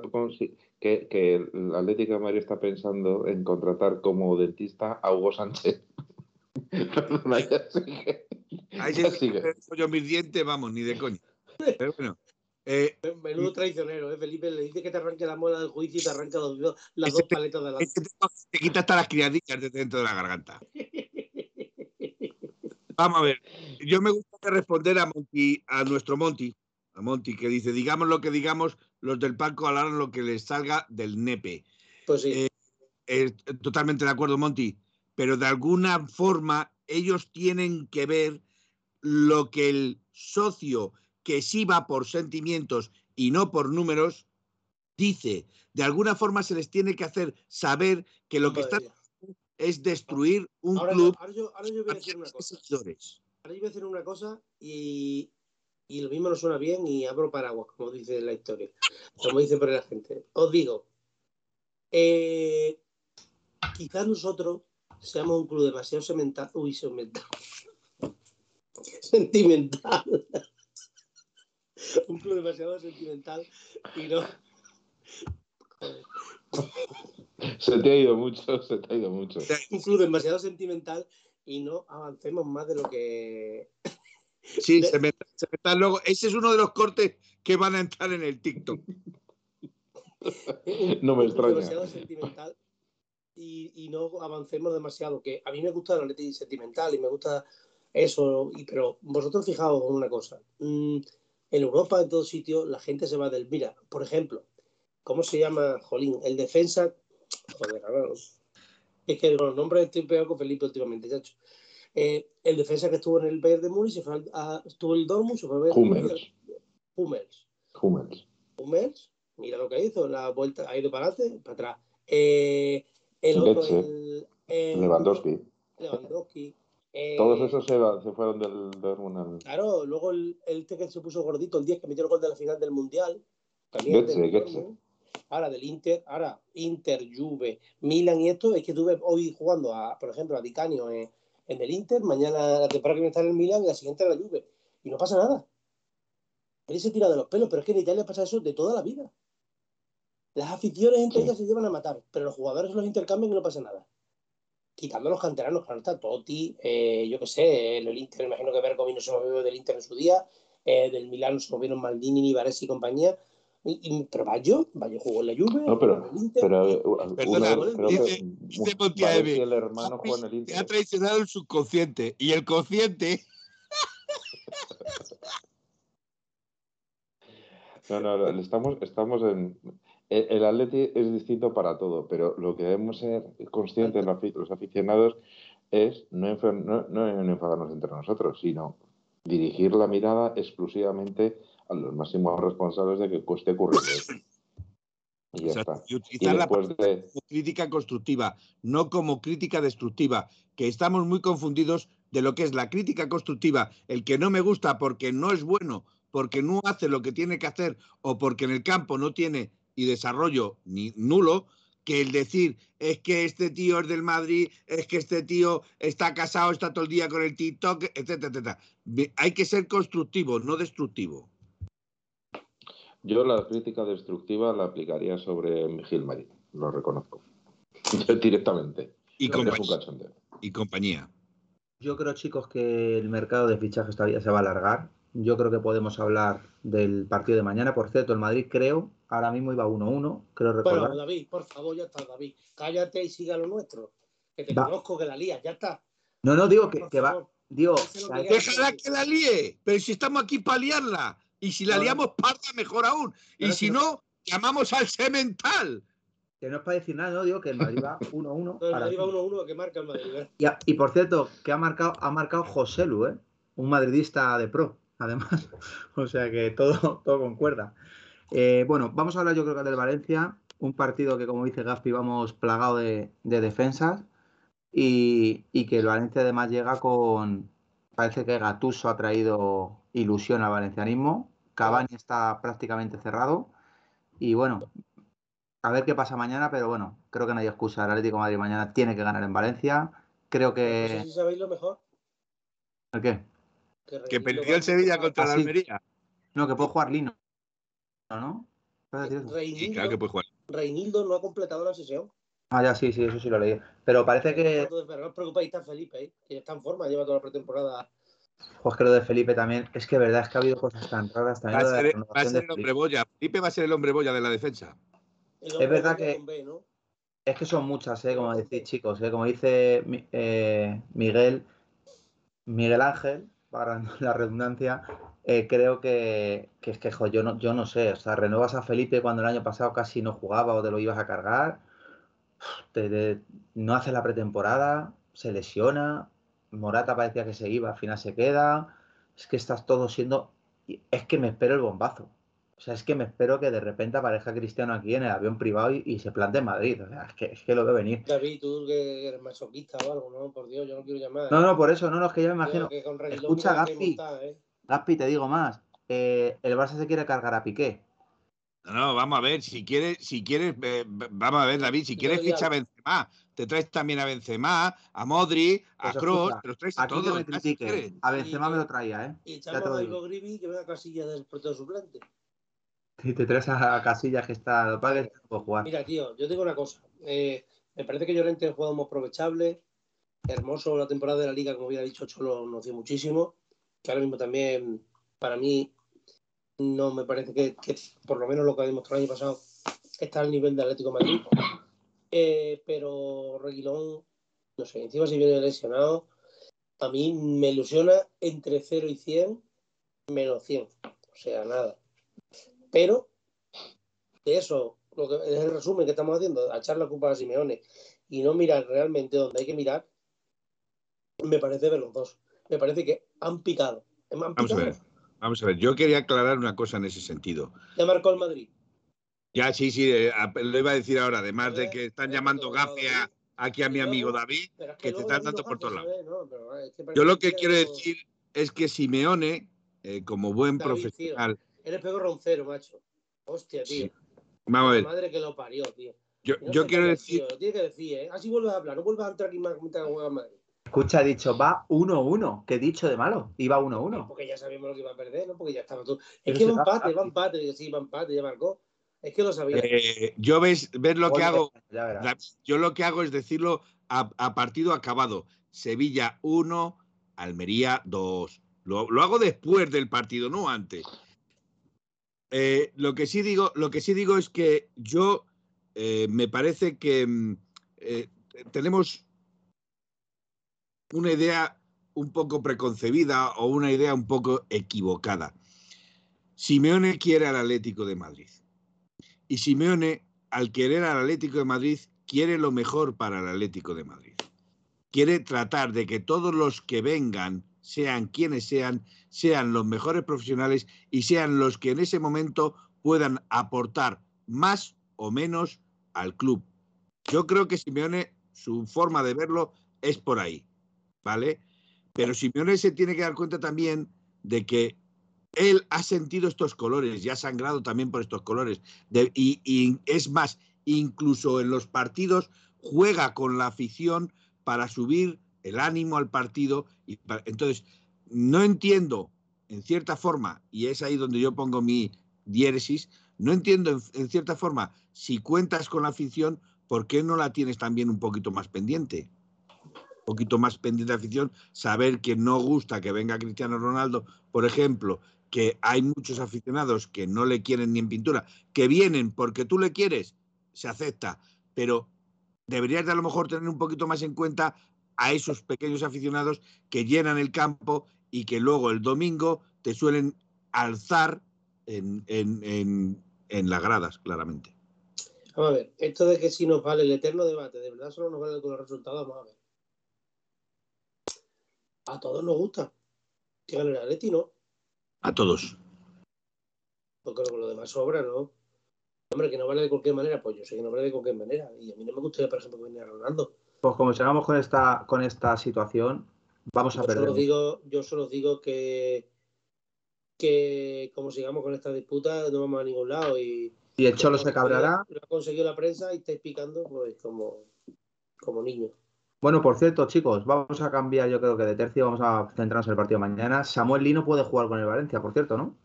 [SPEAKER 5] que, que el Atlético de Madrid está pensando en contratar como dentista a Hugo Sánchez. Perdona, ya sigue.
[SPEAKER 2] Ahí
[SPEAKER 5] Ya sigue.
[SPEAKER 2] yo mis dientes, vamos, ni de coña. Pero bueno, eh,
[SPEAKER 4] Menudo traicionero, ¿eh? Felipe le dice que te arranque la muela del juicio y te arranca los las dos paletas de la.
[SPEAKER 2] te, quita hasta las criadillas de dentro de la garganta. Vamos a ver, yo me gustaría responder a Monty, a nuestro Monty, a Monty, que dice, digamos lo que digamos, los del palco hablarán lo que les salga del nepe.
[SPEAKER 4] Pues sí.
[SPEAKER 2] Eh, Eh, totalmente de acuerdo, Monty, pero de alguna forma ellos tienen que ver lo que el socio que sí va por sentimientos y no por números dice. De alguna forma se les tiene que hacer saber que lo que están es destruir un
[SPEAKER 4] ahora,
[SPEAKER 2] club
[SPEAKER 4] ahora yo, ahora yo voy a decir una cosa. Ahora yo voy a decir una cosa y, y lo mismo no suena bien y abro paraguas, como dice la historia, como dice por la gente. Os digo, eh, quizás nosotros seamos un club demasiado semental, uy, semental, sentimental, un club demasiado sentimental y no,
[SPEAKER 5] Se te ha ido mucho, se te ha ido mucho.
[SPEAKER 4] un club demasiado sentimental y no avancemos más de lo que
[SPEAKER 2] Sí, se me, se me está luego. Ese es uno de los cortes que van a entrar en el TikTok.
[SPEAKER 5] No me extraña.
[SPEAKER 4] demasiado sentimental y, y no avancemos demasiado. Que a mí me gusta el Atleti sentimental y me gusta eso, y, pero vosotros fijaos en una cosa. Mm, en Europa, en todos sitios, la gente se va del. Mira, por ejemplo, ¿Cómo se llama? Jolín, el defensa. Joder, no. Es que con los nombres estoy pegado con Felipe últimamente, chacho. Eh, el defensa que estuvo en el Bayern de Múnich se fue al- a- estuvo el Dortmund, se fue al Bayern de
[SPEAKER 5] Hummels.
[SPEAKER 4] Múnich. Hummels.
[SPEAKER 5] Hummels.
[SPEAKER 4] Hummels, mira lo que hizo, la vuelta ha ido para adelante, para atrás. Eh, el otro, el, el-
[SPEAKER 5] Lewandowski.
[SPEAKER 4] Lewandowski. Eh,
[SPEAKER 5] Todos esos se, fueron del Dortmund.
[SPEAKER 4] Claro, luego el, el este que se puso gordito, el 10 que metió el gol de la final del Mundial. También del. Dortmund. Ahora del Inter, ahora Inter, Juve, Milan y esto, es que tuve hoy jugando, a, por ejemplo, a Di Canio en, en el Inter, mañana la temporada que viene está en el Milan y la siguiente en la Juve. Y no pasa nada. Él se tira de los pelos, pero es que en Italia pasa eso de toda la vida. Las aficiones entre ellas se llevan a matar, pero los jugadores los intercambian y no pasa nada. Quitando los canteranos, claro está Totti, eh, yo qué sé, el, el Inter, imagino que Bergomi no se movió del Inter en su día, eh, del Milán no se movieron Maldini, ni Baresi y compañía. Y, y- pero Baggio, Baggio jugó en la Juve,
[SPEAKER 5] No, pero-
[SPEAKER 4] jugó en el Inter.
[SPEAKER 5] Pero eh,
[SPEAKER 2] Perdona,
[SPEAKER 5] uno, creo
[SPEAKER 2] dice-
[SPEAKER 5] que
[SPEAKER 2] dice Montiaeve,
[SPEAKER 5] el hermano jugó en el
[SPEAKER 2] Te ha traicionado el subconsciente. Y el consciente.
[SPEAKER 5] No, no, no, estamos, estamos en... El, el Atleti es distinto para todo, pero lo que debemos ser conscientes los afi- los aficionados es no, enfer- no, no enfadarnos entre nosotros, sino dirigir la mirada exclusivamente a los máximos responsables de que esté ocurriendo eso. Y ya está.
[SPEAKER 2] Y
[SPEAKER 5] Y
[SPEAKER 2] utilizar la
[SPEAKER 5] después de...
[SPEAKER 2] como crítica constructiva, no como crítica destructiva, que estamos muy confundidos de lo que es la crítica constructiva, el que no me gusta porque no es bueno, porque no hace lo que tiene que hacer o porque en el campo no tiene y desarrollo ni nulo, que el decir es que este tío es del Madrid, es que este tío está casado, está todo el día con el TikTok, etcétera, etcétera. Hay que ser constructivo, no destructivo.
[SPEAKER 5] Yo la crítica destructiva la aplicaría sobre Gil Marín, lo reconozco. Directamente.
[SPEAKER 2] Y,
[SPEAKER 5] cachondeo.
[SPEAKER 2] y compañía.
[SPEAKER 3] Yo creo, chicos, que el mercado de fichajes todavía se va a alargar. Yo creo que podemos hablar del partido de mañana. Por cierto, el Madrid creo, ahora mismo iba 1-1, creo recordar.
[SPEAKER 4] Bueno, David, por favor, ya está, David. Cállate y siga lo nuestro. Que te
[SPEAKER 3] Va.
[SPEAKER 4] conozco, que la lías, ya está.
[SPEAKER 3] no, no, digo que,
[SPEAKER 4] Por
[SPEAKER 3] que va, digo, que-
[SPEAKER 2] Déjala que la líe, pero si estamos aquí para liarla. Y si la liamos parda, mejor aún. Y si
[SPEAKER 3] si
[SPEAKER 2] no, llamamos al semental.
[SPEAKER 3] que no es para decir nada, no, digo que el Madrid va 1-1.
[SPEAKER 4] No, el
[SPEAKER 3] ahora
[SPEAKER 4] Madrid va
[SPEAKER 3] mismo.
[SPEAKER 4] 1-1 que marca el Madrid. ¿eh?
[SPEAKER 3] Y, a- y por cierto, que ha marcado, ha marcado José Lu, ¿eh? un madridista de pro, además. o sea que todo, todo concuerda. Eh, bueno, vamos a hablar yo creo que del Valencia, un partido que como dice Gaspi vamos plagado de, de defensas y, y que el Valencia además llega con, parece que Gatuso ha traído ilusión al valencianismo, Cavani está prácticamente cerrado y bueno, a ver qué pasa mañana, pero bueno, creo que no hay excusa. El Atlético de Madrid mañana tiene que ganar en Valencia. Creo
[SPEAKER 4] No sé
[SPEAKER 3] que.
[SPEAKER 4] si sabéis lo mejor.
[SPEAKER 3] ¿El qué?
[SPEAKER 2] Que perdió el Sevilla contra la
[SPEAKER 3] Ah, sí.
[SPEAKER 2] Almería.
[SPEAKER 3] No, que puede jugar Lino. ¿No?
[SPEAKER 4] Reinildo,
[SPEAKER 2] claro que puede jugar.
[SPEAKER 4] Reinildo no ha completado la sesión.
[SPEAKER 3] Ah, ya sí, sí, eso sí lo leí. Pero parece que.
[SPEAKER 4] Pero no os preocupéis, está Felipe, ¿eh? que está en forma, lleva toda la pretemporada.
[SPEAKER 3] Pues que lo de Felipe también. Es que verdad es que ha habido cosas tan raras
[SPEAKER 2] Va
[SPEAKER 3] también.
[SPEAKER 2] a ser, va a
[SPEAKER 3] renovación
[SPEAKER 2] ser
[SPEAKER 3] de
[SPEAKER 2] el hombre
[SPEAKER 3] Felipe.
[SPEAKER 2] boya. Felipe va a ser el hombre boya de la defensa.
[SPEAKER 4] Hombre
[SPEAKER 3] verdad que-. Es que son muchas, ¿eh? Como decís, chicos. ¿eh? Como dice eh, Miguel, Miguel Ángel, para la redundancia, eh, creo que, que es que, jo, yo no, yo no sé. O sea, renuevas a Felipe cuando el año pasado casi no jugaba o te lo ibas a cargar. te- te- no hace la pretemporada, se lesiona. Morata parecía que se iba, al final se queda. Es que estás todo siendo. Es que me espero el bombazo. O sea, es que me espero que de repente aparezca Cristiano aquí en el avión privado y, y se plante en Madrid. O sea, es que, es que lo veo venir.
[SPEAKER 4] David, tú que eres masoquista o algo, ¿no? Por Dios, yo no quiero llamar.
[SPEAKER 3] No, no, por eso, no, no, es que yo me imagino. Escucha, Gaspi.
[SPEAKER 4] ¿eh?
[SPEAKER 3] Gaspi, te digo más. eh, el Barça se quiere cargar a Piqué.
[SPEAKER 2] No, no, vamos a ver, si quieres, si quieres, eh, vamos a ver, David, si quieres ficha a Benzema, te traes también a Benzema, a Modri, a
[SPEAKER 3] Pues
[SPEAKER 2] Kroos, te los traes a todos.
[SPEAKER 3] me
[SPEAKER 2] si
[SPEAKER 3] critique. A Benzema
[SPEAKER 4] Y-
[SPEAKER 3] me lo traía, ¿eh?
[SPEAKER 4] Y echamos a Grivi que venga a casilla del portero suplente.
[SPEAKER 3] Y te traes a Casillas que está. Lo que pasa es que no puede jugar.
[SPEAKER 4] Mira, tío, yo digo una cosa. Eh, me parece que Llorente es un jugador muy aprovechable. Hermoso la temporada de la liga, como hubiera dicho Cholo, nos dio muchísimo. Que ahora mismo también, para mí, no me parece que, que por lo menos lo que ha demostrado el año pasado está al nivel de Atlético de Madrid. Eh, pero Reguilón, no sé, encima si viene lesionado, a mí me ilusiona entre 0 y 100, menos 100. O sea, nada. Pero de eso lo que es el resumen que estamos haciendo, a echar la culpa a Simeone y no mirar realmente donde hay que mirar, me parece de los dos. Me parece que han picado. Han
[SPEAKER 2] Vamos a ver,
[SPEAKER 4] picado.
[SPEAKER 2] Vamos a ver. Yo quería aclarar una cosa en ese sentido.
[SPEAKER 4] Ya marcó el Madrid.
[SPEAKER 2] Ya, sí, sí, eh, lo iba a decir ahora, además de
[SPEAKER 4] Joder,
[SPEAKER 2] que están
[SPEAKER 4] joder,
[SPEAKER 2] llamando gafe a- aquí a mi amigo David, que te están dando por todos lados.
[SPEAKER 4] ¿sabes? No, pero es que
[SPEAKER 2] Yo lo que quiero decir es que Simeone, eh, como buen
[SPEAKER 4] David, tío.
[SPEAKER 2] profesional,
[SPEAKER 4] Eres pego roncero, macho. Hostia, tío.
[SPEAKER 2] Sí. vamos a ver,
[SPEAKER 4] Madre que lo parió, tío.
[SPEAKER 2] yo,
[SPEAKER 4] no
[SPEAKER 2] yo quiero decir,
[SPEAKER 4] tío, Lo tiene que decir, ¿eh? Así vuelves a hablar. No vuelvas a entrar aquí más que juega Madrid.
[SPEAKER 3] Escucha, he dicho, va 1-1. ¿Qué he dicho de malo? Iba 1-1.
[SPEAKER 4] Porque ya sabíamos lo que iba a perder, ¿no? Porque ya estaba todo. Es
[SPEAKER 3] Pero
[SPEAKER 4] que va empate, va empate. que Sí, va empate, ya marcó. Es que lo sabía.
[SPEAKER 2] eh, yo ves, ves lo que
[SPEAKER 3] Oye,
[SPEAKER 2] hago,
[SPEAKER 3] ya verás.
[SPEAKER 2] David, yo lo que hago es decirlo a, a partido acabado. Sevilla 1, Almería 2. Lo, lo hago después del partido, no antes. Eh, lo que sí digo, lo que sí digo es que yo eh, me parece que mm, eh, tenemos una idea un poco preconcebida o una idea un poco equivocada. Simeone quiere al Atlético de Madrid. Y Simeone, al querer al Atlético de Madrid, quiere lo mejor para el Atlético de Madrid. Quiere tratar de que todos los que vengan, sean quienes sean, sean los mejores profesionales y sean los que en ese momento puedan aportar más o menos al club. Yo creo que Simeone, su forma de verlo es por ahí, ¿vale? Pero Simeone se tiene que dar cuenta también de que él ha sentido estos colores y ha sangrado también por estos colores. De- y, y es más, incluso en los partidos juega con la afición para subir el ánimo al partido. Y pa- entonces, no entiendo, en cierta forma, y es ahí donde yo pongo mi diéresis, no entiendo en, en cierta forma, si cuentas con la afición, ¿por qué no la tienes también un poquito más pendiente? Poquito más pendiente de afición, saber que no gusta que venga Cristiano Ronaldo, por ejemplo, que hay muchos aficionados que no le quieren ni en pintura, que vienen porque tú le quieres, se acepta, pero deberías de a lo mejor tener un poquito más en cuenta a esos pequeños aficionados que llenan el campo y que luego el domingo te suelen alzar en, en, en, en las gradas, claramente.
[SPEAKER 4] Vamos a ver, esto de que si nos vale el eterno debate, de verdad solo nos vale con los resultados, vamos a ver. A todos nos gusta que gane el Atleti, ¿no?
[SPEAKER 2] A todos.
[SPEAKER 4] Porque lo, lo demás sobra, ¿no? Hombre, que no vale de cualquier manera, pues yo sé que no vale de cualquier manera. Y a mí no me gustaría, por ejemplo, que viniera Ronaldo.
[SPEAKER 3] Pues como sigamos con esta, con esta situación, vamos a
[SPEAKER 4] Yo
[SPEAKER 3] perder.
[SPEAKER 4] solo digo, yo solo digo que, que como sigamos con esta disputa, no vamos a ningún lado. Y
[SPEAKER 3] Y el Cholo se cabrará.
[SPEAKER 4] Lo ha conseguido la prensa y estáis picando, pues, como, como niños.
[SPEAKER 3] Bueno, por cierto, chicos, vamos a cambiar, yo creo que de tercio, vamos a centrarnos en el partido de mañana. Samuel Lino puede jugar con el Valencia, por cierto, ¿no?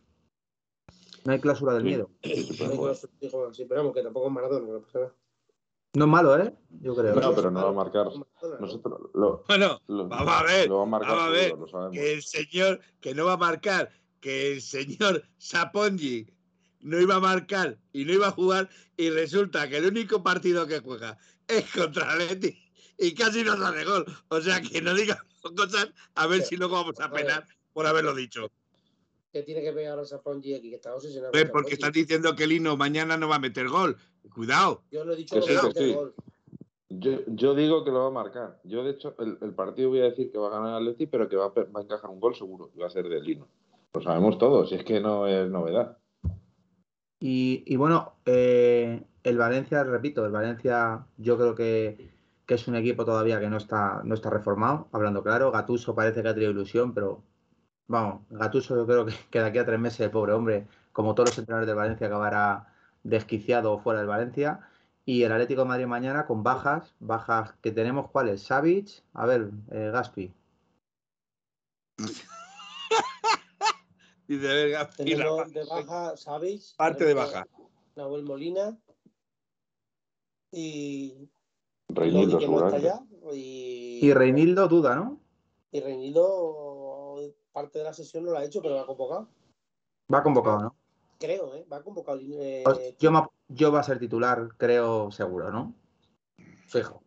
[SPEAKER 3] No hay cláusula del miedo.
[SPEAKER 4] Sí, pero vamos, que tampoco es Maradona, no pasa nada.
[SPEAKER 3] No es malo, ¿eh? Yo creo.
[SPEAKER 5] No, pero no va a marcar. Nosotros lo,
[SPEAKER 2] Bueno,
[SPEAKER 5] lo-
[SPEAKER 2] Vamos a ver,
[SPEAKER 5] Lo va a marcar
[SPEAKER 2] vamos a ver,
[SPEAKER 5] seguro, lo sabemos.
[SPEAKER 2] que el señor, que no va a marcar, que el señor Sapongi no iba a marcar y no iba a jugar, y resulta que el único partido que juega es contra Leti y casi nos hace gol. O sea que no digamos cosas a ver si luego vamos a penar por haberlo dicho.
[SPEAKER 4] ¿Qué tiene que ver ahora Sapongi aquí? Que está obsesionado.
[SPEAKER 2] Pues porque estás diciendo que Lino mañana no va a meter gol. Cuidado.
[SPEAKER 4] Yo no he dicho
[SPEAKER 5] Que
[SPEAKER 4] lo
[SPEAKER 5] sí, que sí.
[SPEAKER 4] gol.
[SPEAKER 5] Yo, yo digo que lo va a marcar. Yo, de hecho, el, el partido voy a decir que va a ganar el Atleti, pero que va a, pe- va a encajar un gol seguro. y Va a ser de Lino. Lo sabemos todos, y es que no es novedad.
[SPEAKER 3] Y, y bueno, eh, el Valencia, repito, el Valencia yo creo que, que es un equipo todavía que no está, no está reformado, hablando claro. Gatuso parece que ha tenido ilusión, pero vamos, Gatuso yo creo que, que de aquí a tres meses el pobre hombre, como todos los entrenadores del Valencia, acabará desquiciado o fuera del Valencia. Y el Atlético de Madrid mañana con bajas, bajas que tenemos, ¿cuáles? Savic, a ver, eh, Gaspi.
[SPEAKER 2] Dice, la-
[SPEAKER 4] Tenemos de baja Savic.
[SPEAKER 2] Parte de baja.
[SPEAKER 4] Nahuel Molina. Y.
[SPEAKER 5] Reinildo
[SPEAKER 4] no ya. Y,
[SPEAKER 3] Y Reinildo duda, ¿no?
[SPEAKER 4] y Reinildo, parte de la sesión no la ha hecho, pero va convocado.
[SPEAKER 3] Va convocado, ¿no?
[SPEAKER 4] Creo, ¿eh? Va convocado. eh,
[SPEAKER 3] Pues yo, me- yo va a ser titular, creo, seguro, ¿no? Fijo.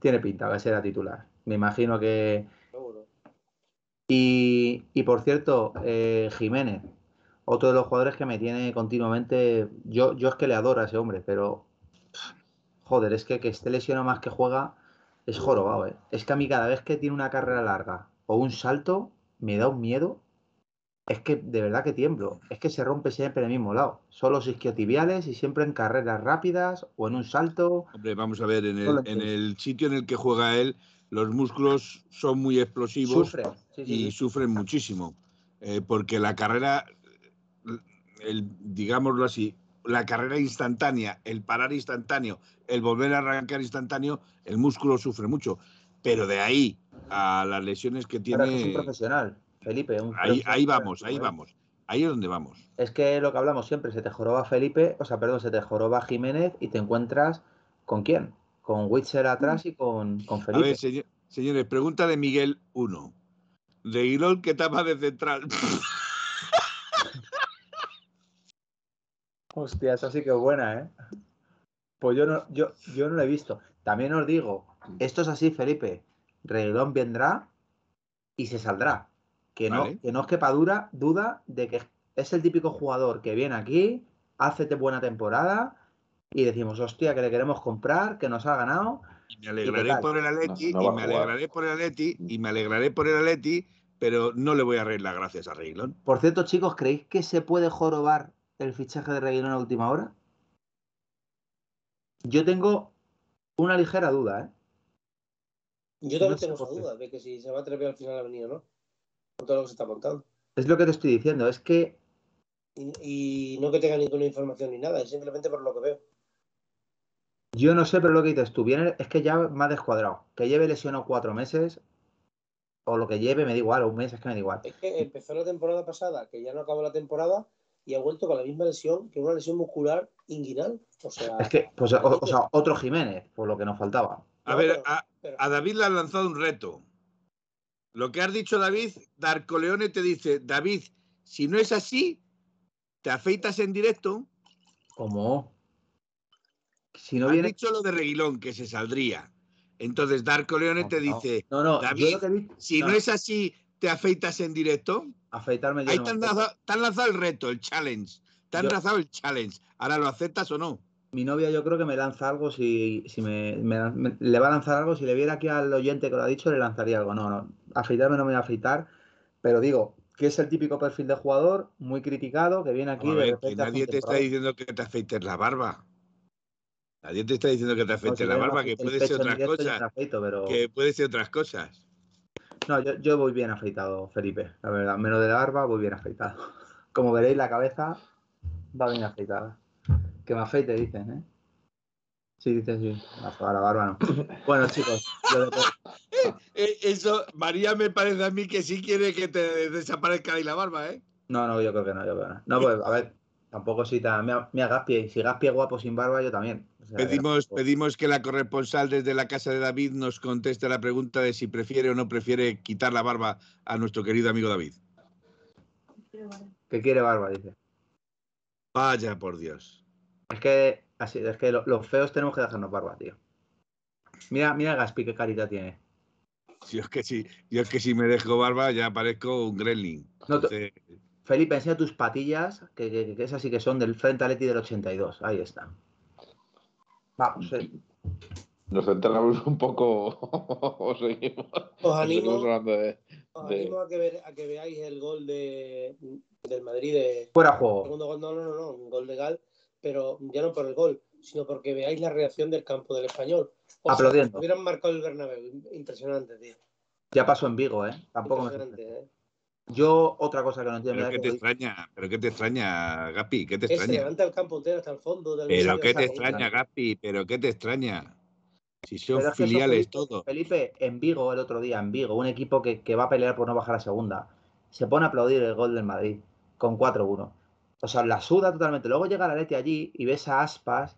[SPEAKER 3] Tiene pinta que será titular. Me imagino que.
[SPEAKER 4] seguro.
[SPEAKER 3] Y, y por cierto, eh, Jiménez. otro de los jugadores que me tiene continuamente. Yo, yo es que le adoro a ese hombre, pero. Joder, es que que esté lesionado más que juega es jorobado, ¿eh? Es que a mí cada vez que tiene una carrera larga o un salto, me da un miedo. Es que de verdad que tiemblo. Es que se rompe siempre en el mismo lado. Son los isquiotibiales y siempre en carreras rápidas o en un salto.
[SPEAKER 2] Hombre, vamos a ver, en el, en el sitio en el que juega él, los músculos son muy explosivos.
[SPEAKER 3] Sí, sí,
[SPEAKER 2] y
[SPEAKER 3] sí.
[SPEAKER 2] sufren muchísimo. eh, porque la carrera, el, digámoslo así, la carrera instantánea, el parar instantáneo, el volver a arrancar instantáneo, el músculo sufre mucho. Pero de ahí a las lesiones que
[SPEAKER 3] Pero es que un
[SPEAKER 2] tiene,
[SPEAKER 3] profesional, Felipe. un
[SPEAKER 2] ahí, ahí vamos, ahí vamos. Ahí es donde vamos.
[SPEAKER 3] Es que lo que hablamos siempre, se te joroba Felipe, o sea, perdón, se te joroba Jiménez y te encuentras con quién? Con Witcher atrás y con, con
[SPEAKER 2] A
[SPEAKER 3] Felipe.
[SPEAKER 2] ver, señor- señores, pregunta de Miguel 1. Reguilón, ¿qué tapa de central?
[SPEAKER 3] Hostia, esa sí que es buena, ¿eh? Pues yo no, yo, yo no lo he visto. También os digo, esto es así, Felipe. Reguilón vendrá y se saldrá. Que no,
[SPEAKER 2] Vale.
[SPEAKER 3] que no os quepa dura, duda de que es el típico jugador que viene aquí, hace te- buena temporada y decimos, hostia, que le queremos comprar, que nos ha ganado.
[SPEAKER 2] Y me alegraré por el Atleti,
[SPEAKER 5] No, no
[SPEAKER 2] y me alegraré por el Atleti, y me alegraré por el Atleti, pero no le voy a reír las gracias a Reguilón.
[SPEAKER 3] Por cierto, chicos, ¿creéis que se puede jorobar el fichaje de Reguilón a última hora? Yo tengo una ligera duda, ¿eh?
[SPEAKER 4] Yo también
[SPEAKER 3] No
[SPEAKER 4] tengo esa duda de que si se va a atrever al final a venir o no. Con todo lo que se está montando.
[SPEAKER 3] Es lo que te estoy diciendo, es que
[SPEAKER 4] Y, y no que tenga ninguna información ni nada, es simplemente por lo que veo.
[SPEAKER 3] yo no sé, pero lo que dices tú, viene, es que ya me ha descuadrado. Que lleve lesionado cuatro meses o lo que lleve, me da igual, o un mes, es que me da igual.
[SPEAKER 4] Es que empezó la temporada pasada, que ya no acabó la temporada, y ha vuelto con la misma lesión, que una lesión muscular inguinal. O sea,
[SPEAKER 3] Es que, pues, o, o sea, otro Jiménez, por lo que nos faltaba.
[SPEAKER 2] A ver, a, David le han lanzado un reto. Lo que has dicho, David, Darko Leone te dice, David, si no es así, te afeitas en directo.
[SPEAKER 3] ¿Cómo? Si no
[SPEAKER 2] Has
[SPEAKER 3] viene.
[SPEAKER 2] dicho lo de Reguilón, que se saldría. Entonces Darko Leone
[SPEAKER 3] No,
[SPEAKER 2] te
[SPEAKER 3] no.
[SPEAKER 2] dice,
[SPEAKER 3] No, no,
[SPEAKER 2] David,
[SPEAKER 3] yo lo que he dicho-
[SPEAKER 2] si no, es así, te afeitas en directo.
[SPEAKER 3] Afeitarme yo
[SPEAKER 2] Ahí
[SPEAKER 3] no
[SPEAKER 2] te han, lanzado, te han lanzado el reto, el challenge. Te han
[SPEAKER 3] Yo-
[SPEAKER 2] lanzado el challenge. Ahora lo aceptas o no.
[SPEAKER 3] Mi novia yo creo que me lanza algo si, si me, me- me- le va a lanzar algo. Si le viera aquí al oyente que lo ha dicho, le lanzaría algo. No, no. Afeitarme no me voy a afeitar. Pero digo que es el típico perfil de jugador muy criticado que viene aquí
[SPEAKER 2] a ver, que
[SPEAKER 3] repente
[SPEAKER 2] nadie te está diciendo que te afeites la barba. Nadie te está diciendo que te
[SPEAKER 3] No, si
[SPEAKER 2] afeites la barba, que puede ser otras cosas.
[SPEAKER 3] me afeito, pero...
[SPEAKER 2] Que puede ser otras cosas.
[SPEAKER 3] No, yo, yo voy bien afeitado, Felipe. La verdad, menos de la barba, voy bien afeitado. Como veréis, la cabeza va bien afeitada. Que me afeite, dicen, ¿eh? Sí, dicen sí. La, la barba no. Bueno, chicos,
[SPEAKER 2] Eh, Eso, María me parece a mí que sí quiere que te desaparezca ahí la barba, ¿eh?
[SPEAKER 3] No, no, yo creo que no, yo creo que no. No, pues, a ver, tampoco si tan. Mira Gaspi, si Gaspi es guapo sin barba, yo también. O sea,
[SPEAKER 2] Pedimos, pedimos que la corresponsal desde la casa de David nos conteste la pregunta de si prefiere o no prefiere quitar la barba a nuestro querido amigo David.
[SPEAKER 3] Que quiere barba, dice.
[SPEAKER 2] Vaya por Dios.
[SPEAKER 3] Es que, así, es que lo- los feos tenemos que dejarnos barba, tío. Mira, mira Gaspi, qué carita tiene.
[SPEAKER 2] Yo es que si, yo es que si me dejo barba ya parezco un gremlin.
[SPEAKER 3] No te-
[SPEAKER 2] Entonces,
[SPEAKER 3] Felipe, enseña tus patillas, que, que, que esas sí que son del Frente Atleti del 82. Ahí está. Vamos, eh.
[SPEAKER 5] Nos centramos un poco o seguimos,
[SPEAKER 4] Os animo,
[SPEAKER 5] seguimos hablando de...
[SPEAKER 4] os
[SPEAKER 5] de-
[SPEAKER 4] animo a, que ver- a que veáis el gol de, del Madrid de
[SPEAKER 3] Fuera juego.
[SPEAKER 4] segundo gol, no, no, no, no, un gol legal, pero ya no por el gol, sino porque veáis la reacción del campo del español. O sea,
[SPEAKER 3] Aplaudiendo.
[SPEAKER 4] hubieran marcado el Bernabéu, impresionante, tío.
[SPEAKER 3] Ya pasó en Vigo, ¿eh? Tampoco me
[SPEAKER 4] Impresionante, ¿eh?
[SPEAKER 3] Yo, otra cosa que no entiendo.
[SPEAKER 2] ¿pero qué
[SPEAKER 3] que
[SPEAKER 2] te extraña? ¿Pero qué te extraña, Gapi? ¿Qué te
[SPEAKER 4] Que se
[SPEAKER 2] extraña?
[SPEAKER 4] levanta el campo entero hasta el fondo. del
[SPEAKER 2] ¿Pero qué te extraña, Gapi? ¿Pero qué te extraña? Si son
[SPEAKER 3] Pero es que
[SPEAKER 2] filiales
[SPEAKER 3] Felipe,
[SPEAKER 2] todo.
[SPEAKER 3] Felipe, en Vigo, el otro día, en Vigo, un equipo que, que va a pelear por no bajar a segunda, se pone a aplaudir el gol del Madrid con 4-1. O sea, la suda totalmente. Luego llega la Leti allí y ves a Aspas.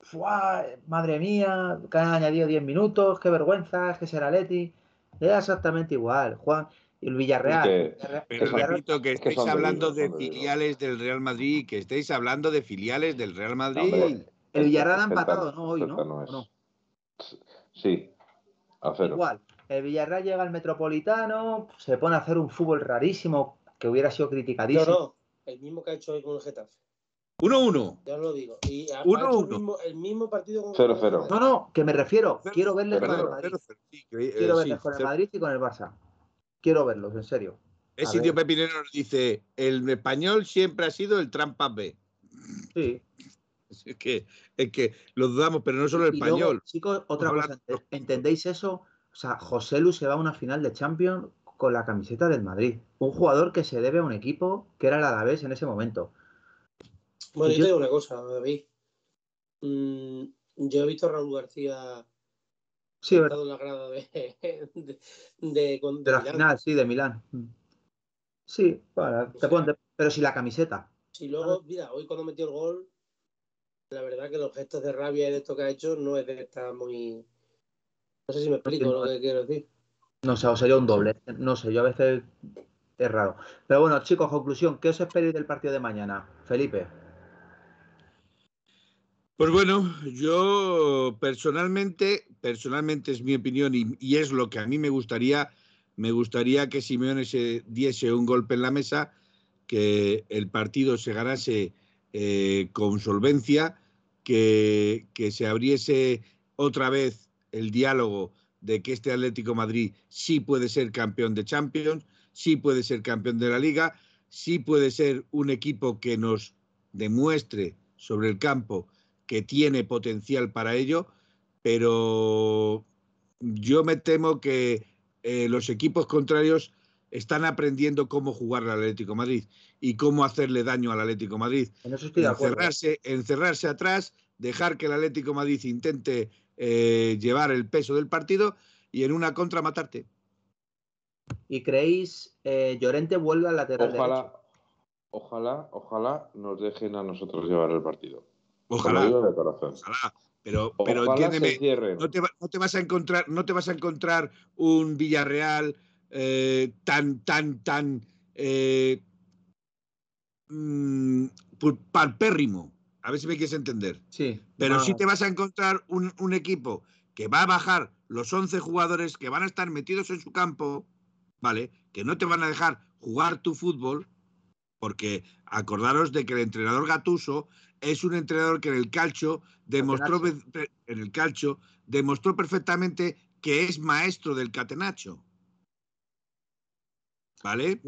[SPEAKER 3] ¡Fua! Madre mía, que han añadido 10 minutos, qué vergüenza, es que será Leti. Era exactamente igual. Juan, y el Villarreal.
[SPEAKER 5] Es que-
[SPEAKER 3] Villarreal-
[SPEAKER 2] Pero
[SPEAKER 3] Villarreal-
[SPEAKER 2] repito que
[SPEAKER 5] es que
[SPEAKER 2] estáis hablando de filiales del Real Madrid, que estáis hablando de filiales del Real Madrid.
[SPEAKER 5] Hombre,
[SPEAKER 3] el Villarreal ha empatado, ¿no? Hoy, ¿no?
[SPEAKER 5] No
[SPEAKER 3] ¿O
[SPEAKER 5] es.
[SPEAKER 3] no?
[SPEAKER 5] Sí, a cero.
[SPEAKER 3] Igual, el Villarreal llega al Metropolitano, se pone a hacer un fútbol rarísimo que hubiera sido
[SPEAKER 4] No,
[SPEAKER 3] criticadísimo.
[SPEAKER 4] no. El mismo que ha hecho hoy con el Getafe.
[SPEAKER 2] 1-1.
[SPEAKER 4] Ya os lo digo. Y
[SPEAKER 2] Uno,
[SPEAKER 4] hecho el
[SPEAKER 2] uno.
[SPEAKER 4] mismo, el mismo partido con
[SPEAKER 5] Cero,
[SPEAKER 4] con el
[SPEAKER 5] cero.
[SPEAKER 4] Madrid.
[SPEAKER 3] No, no, que me refiero. Quiero verles con el
[SPEAKER 5] cero,
[SPEAKER 3] Madrid.
[SPEAKER 2] Sí, que- eh,
[SPEAKER 3] Quiero
[SPEAKER 2] sí,
[SPEAKER 3] verles con el
[SPEAKER 2] cero.
[SPEAKER 3] Madrid y con el Barça. Quiero verlos, en serio.
[SPEAKER 2] Indio
[SPEAKER 3] ver.
[SPEAKER 2] Pepinero nos dice, el español siempre ha sido el trampas B.
[SPEAKER 3] Sí.
[SPEAKER 2] Es que, es que lo dudamos, pero no solo el
[SPEAKER 3] Y luego,
[SPEAKER 2] español.
[SPEAKER 3] chicos, otra cosa,
[SPEAKER 2] hablando-
[SPEAKER 3] ¿entendéis eso? O sea, José Lu se va a una final de Champions con la camiseta del Madrid. Un jugador que se debe a un equipo que era el Alavés en ese momento.
[SPEAKER 4] Bueno,
[SPEAKER 3] Y
[SPEAKER 4] yo te digo una cosa, David. Mm, yo he visto a Raúl García
[SPEAKER 3] Sí, ¿verdad?
[SPEAKER 4] sentado en la grada de, de, de, con-
[SPEAKER 3] de la
[SPEAKER 4] Milán.
[SPEAKER 3] final, sí, de Milán. Mm. Sí, bueno, te ente- pero si la camiseta.
[SPEAKER 4] Si luego, mira, hoy cuando metió el gol, la verdad que los gestos de rabia y de esto que ha hecho no es de estar muy. No sé si me explico
[SPEAKER 3] no,
[SPEAKER 4] lo que quiero decir.
[SPEAKER 3] No sé, o sería un doble. No sé, yo a veces es raro. Pero bueno, chicos, conclusión, ¿qué os esperáis del partido de mañana? Felipe.
[SPEAKER 2] Pues bueno, yo personalmente, personalmente es mi opinión y, es lo que a mí me gustaría, me gustaría que Simeone se diese un golpe en la mesa, que el partido se ganase eh, con solvencia, que se abriese otra vez el diálogo de que este Atlético Madrid sí puede ser campeón de Champions, sí puede ser campeón de la Liga, sí puede ser un equipo que nos demuestre sobre el campo que tiene potencial para ello, pero yo me temo que eh, los equipos contrarios están aprendiendo cómo jugar al Atlético de Madrid y cómo hacerle daño al Atlético de Madrid.
[SPEAKER 3] En eso estoy de acuerdo.
[SPEAKER 2] Encerrarse, encerrarse atrás, dejar que el Atlético de Madrid intente eh, llevar el peso del partido y en una contra matarte.
[SPEAKER 3] ¿Y creéis eh, Llorente vuelve al lateral derecho?
[SPEAKER 5] Ojalá, ojalá, ojalá nos dejen a nosotros llevar el partido.
[SPEAKER 2] Ojalá,
[SPEAKER 5] de corazón.
[SPEAKER 2] ojalá. Pero, pero
[SPEAKER 5] Ojalá
[SPEAKER 2] entiéndeme, no te, va- no te vas a encontrar, no te vas a encontrar un Villarreal eh, tan, tan, tan eh, mm, pu- palpérrimo. A ver si me quieres entender.
[SPEAKER 3] Sí.
[SPEAKER 2] Pero
[SPEAKER 3] Ah,
[SPEAKER 2] sí te vas a encontrar un, un equipo que va a bajar los 11 jugadores que van a estar metidos en su campo, ¿vale? Que no te van a dejar jugar tu fútbol, acordaros de que el entrenador Gatuso es un entrenador que en el calcio demostró,
[SPEAKER 3] Catenaccio.
[SPEAKER 2] en el calcio demostró perfectamente que es maestro del catenacho. ¿Vale?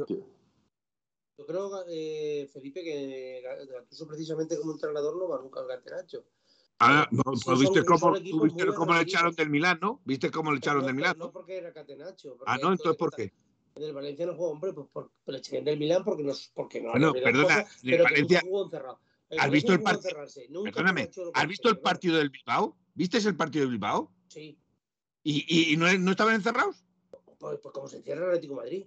[SPEAKER 4] Yo creo, eh, Felipe, que Gattuso precisamente como entrenador no va nunca al Gatenacho.
[SPEAKER 2] Ah, no,
[SPEAKER 4] Sí,
[SPEAKER 2] pues viste cómo, tú viste cómo le echaron del Milán, ¿no? ¿Viste cómo le echaron
[SPEAKER 4] no,
[SPEAKER 2] del Milán?
[SPEAKER 4] No porque era Catenacho.
[SPEAKER 2] Ah, no, entonces ¿por qué?
[SPEAKER 4] En el Valencia no jugó, hombre, pues por, le echarían del Milán porque no, porque no
[SPEAKER 2] Bueno, perdona,
[SPEAKER 4] cosas,
[SPEAKER 2] en el
[SPEAKER 4] pero
[SPEAKER 2] Valencia-
[SPEAKER 4] jugó encerrado. El
[SPEAKER 2] ¿Has visto el partido? Perdóname, ¿has visto el partido del Bilbao? ¿Viste el partido del Bilbao?
[SPEAKER 4] Sí,
[SPEAKER 2] ¿Y, y- y no, no estaban encerrados?
[SPEAKER 4] pues, pues como se encierra el Atlético de Madrid.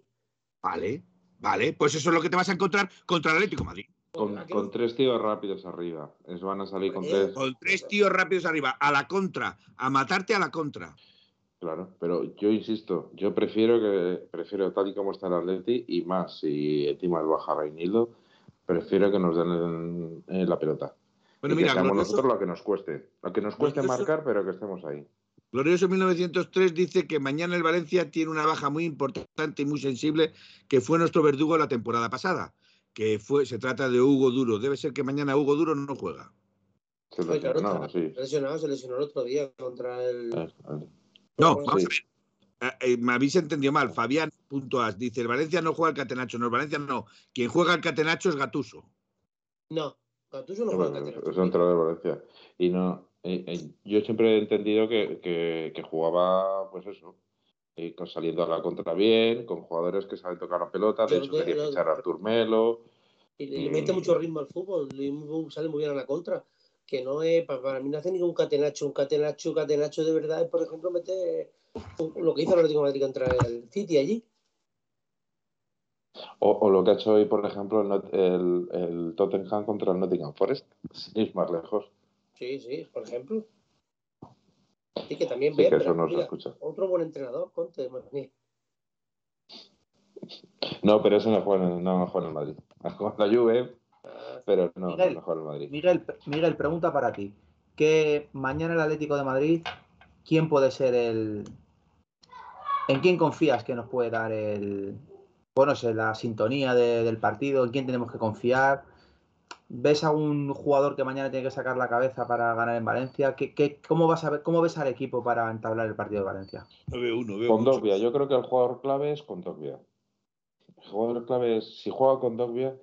[SPEAKER 2] Vale, vale, pues eso es lo que te vas a encontrar contra el Atlético de Madrid.
[SPEAKER 5] Con,
[SPEAKER 4] ¿A qué
[SPEAKER 5] con
[SPEAKER 4] no?
[SPEAKER 5] tres tíos rápidos arriba. Es, van a salir con
[SPEAKER 4] Eh,
[SPEAKER 5] tres.
[SPEAKER 2] Con tres tíos rápidos arriba, a la contra, a matarte a la contra.
[SPEAKER 5] Claro, pero yo insisto, yo prefiero que prefiero tal y como está el Atleti y más si encima es baja Reinildo, prefiero que nos den eh, la pelota.
[SPEAKER 2] Bueno,
[SPEAKER 5] y
[SPEAKER 2] mira,
[SPEAKER 5] que
[SPEAKER 2] glorioso,
[SPEAKER 5] nosotros lo que nos cueste. Lo que nos cueste
[SPEAKER 2] Glorioso-
[SPEAKER 5] marcar, pero que estemos ahí.
[SPEAKER 2] Glorioso 1903 dice que mañana el Valencia tiene una baja muy importante y muy sensible, que fue nuestro verdugo la temporada pasada, que fue se trata de Hugo Duro. Debe ser que mañana Hugo Duro no juega.
[SPEAKER 5] Se lesionó, sí.
[SPEAKER 4] lesionado, se lesionó el otro día contra el.
[SPEAKER 5] Eh, eh.
[SPEAKER 2] No,
[SPEAKER 4] Bueno,
[SPEAKER 2] vamos
[SPEAKER 5] sí.
[SPEAKER 2] a ver. Eh, eh, me habéis entendido mal. Fabián punto as dice, el Valencia no juega al Catenacho. No, el Valencia no. Quien juega al Catenacho es Gatuso.
[SPEAKER 4] No, Gattuso no
[SPEAKER 5] No,
[SPEAKER 4] juega
[SPEAKER 5] bueno,
[SPEAKER 4] en
[SPEAKER 5] es
[SPEAKER 4] Catenacho.
[SPEAKER 5] entrenador de Valencia. Y no, eh, eh, yo siempre he entendido que, que- que jugaba, pues eso, eh, con- saliendo a la contra bien, con jugadores que saben tocar la pelota. De
[SPEAKER 4] Yo
[SPEAKER 5] hecho,
[SPEAKER 4] que
[SPEAKER 5] quería
[SPEAKER 4] lo-
[SPEAKER 5] fichar a Artur Melo.
[SPEAKER 4] Y le, mete mucho ritmo al fútbol, le sale muy bien a la contra. Que no es, pa- para mí no hace ningún catenacho. Un catenacho, catenacho de verdad es, por ejemplo, meter un- lo que hizo el Atlético de Madrid contra el City allí.
[SPEAKER 5] O, o lo que ha hecho hoy, por ejemplo, el, el- el Tottenham contra el Nottingham Forest, sin ir más lejos.
[SPEAKER 4] Sí, sí, por ejemplo. Y que también
[SPEAKER 5] Sí, que
[SPEAKER 4] pero
[SPEAKER 5] se escucha.
[SPEAKER 4] otro buen entrenador, Conte.
[SPEAKER 5] No, pero eso no juega no juega en el Madrid. Juega en la Juve, pero no, no,
[SPEAKER 3] Miguel.
[SPEAKER 5] no en el Madrid.
[SPEAKER 3] Miguel, Miguel, pregunta para ti. Que mañana el Atlético de Madrid, ¿quién puede ser el. ¿En quién confías que nos puede dar el, bueno, sé, la sintonía del partido, en quién tenemos que confiar. ¿Ves a un jugador que mañana tiene que sacar la cabeza para ganar en Valencia? ¿Qué, cómo, vas a ver, ¿Cómo ves al equipo para entablar el partido de Valencia?
[SPEAKER 5] veo uno, veo con Dogbia, yo creo que el jugador clave es con Dogbia. El jugador clave es, si juega con Dogbia,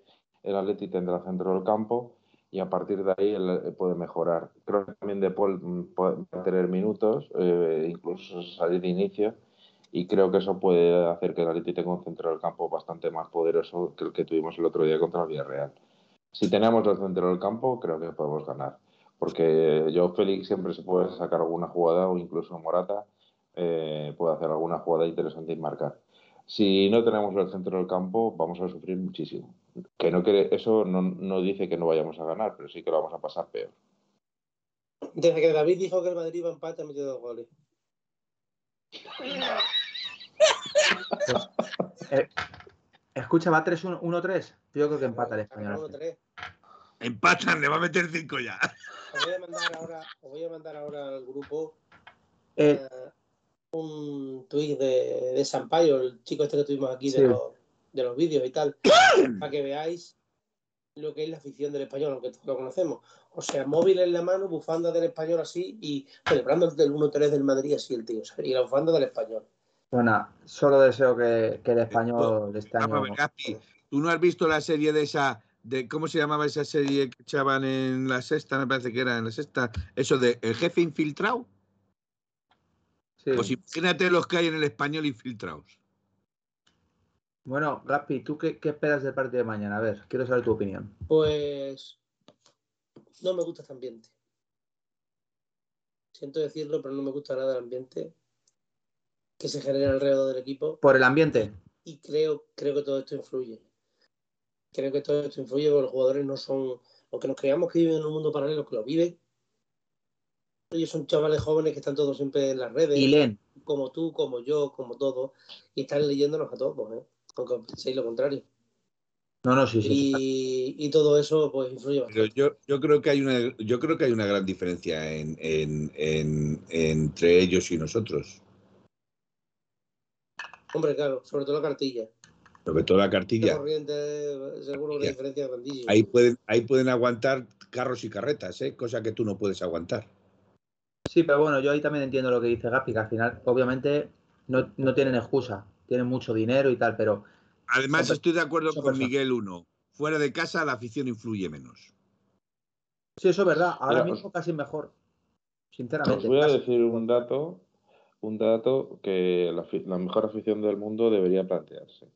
[SPEAKER 5] el Atleti tendrá centro del campo y a partir de ahí él eh, puede mejorar. Creo que también De Paul mm, puede tener minutos, eh, incluso salir de inicio, y creo que eso puede hacer que el Atleti tenga un centro del campo bastante más poderoso que el que tuvimos el otro día contra el Villarreal. Si tenemos el centro del campo, creo que podemos ganar. Porque yo, Félix, siempre se puede sacar alguna jugada o incluso Morata eh, puede hacer alguna jugada interesante y marcar. Si no tenemos el centro del campo, vamos a sufrir muchísimo. Que no quiere, eso no, dice que no vayamos a ganar, pero sí que lo vamos a pasar peor.
[SPEAKER 4] Desde que David dijo que el Madrid iba a empate, ha metido dos goles.
[SPEAKER 3] Eh, escucha, va 3-1-3. Yo creo que empata el español.
[SPEAKER 2] Empatan, le va a meter 5 ya.
[SPEAKER 4] Os voy a mandar ahora, os voy a mandar ahora al grupo. Eh, eh un tuit de, de Sampaio, el chico este que tuvimos aquí de, los, de los vídeos y tal, para que veáis lo que es la afición del español, aunque todos lo conocemos. O sea, móvil en la mano, bufanda del español así y celebrando el 1-3 del Madrid así el tío, y la bufanda del español.
[SPEAKER 3] Bueno, solo deseo que, que el español de este año...
[SPEAKER 2] ¿Tú no has visto la serie de esa de cómo se llamaba esa serie que echaban en la sexta, me parece que era en la sexta, eso de el jefe infiltrado. Pues imagínate los que hay en el español infiltrados.
[SPEAKER 3] Bueno, Gaspi, ¿tú qué, esperas del partido de mañana? A ver, quiero saber tu opinión.
[SPEAKER 4] Pues no me gusta este ambiente. Siento decirlo, pero no me gusta nada el ambiente que se genera alrededor del equipo.
[SPEAKER 3] ¿Por el ambiente?
[SPEAKER 4] Y creo, creo que todo esto influye. Creo que todo esto influye porque los jugadores no son, aunque nos creamos que viven en un mundo paralelo, que lo viven, ellos son chavales jóvenes que están todos siempre en las redes.
[SPEAKER 3] Y leen.
[SPEAKER 4] Como tú, como yo, como todos. Y están leyéndonos a todos, ¿eh? Aunque penséis lo contrario.
[SPEAKER 3] No, no, sí,
[SPEAKER 4] sí. Y, todo eso pues influye
[SPEAKER 2] bastante. Pero yo, yo, creo que hay una, yo creo que hay una gran diferencia en, entre ellos y nosotros.
[SPEAKER 4] Hombre, claro, sobre todo la cartilla.
[SPEAKER 2] Sobre todo la cartilla.
[SPEAKER 4] seguro una diferencia grandísima.
[SPEAKER 2] Ahí pueden, ahí pueden aguantar carros y carretas, ¿eh? cosa que tú no puedes aguantar.
[SPEAKER 3] Sí, pero bueno, yo ahí también entiendo lo que dice Gapi, que al final, obviamente, no, tienen excusa, tienen mucho dinero y tal, pero.
[SPEAKER 2] Además, estoy de acuerdo con Miguel Uno. Fuera de casa, la afición influye menos.
[SPEAKER 3] Sí, eso es verdad. Ahora mismo casi mejor. Sinceramente.
[SPEAKER 5] Os voy a decir un dato, un dato que la, mejor afición del mundo debería plantearse.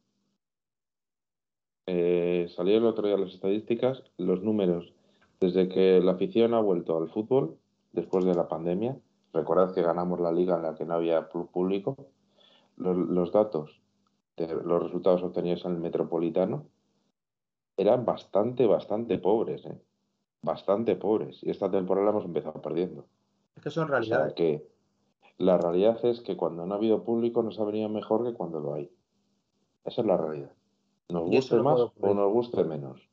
[SPEAKER 5] Eh, salieron el otro día las estadísticas, los números, desde que la afición ha vuelto al fútbol, después de la pandemia. Recordad que ganamos la liga en la que no había público. Los, datos de los resultados obtenidos en el metropolitano eran bastante, bastante pobres. ¿eh? Bastante pobres. Y esta temporada hemos empezado perdiendo.
[SPEAKER 3] Es que son realidades.
[SPEAKER 5] que la realidad es que cuando no ha habido público nos ha venido mejor que cuando lo hay. Esa es la realidad. Nos guste más o nos guste menos.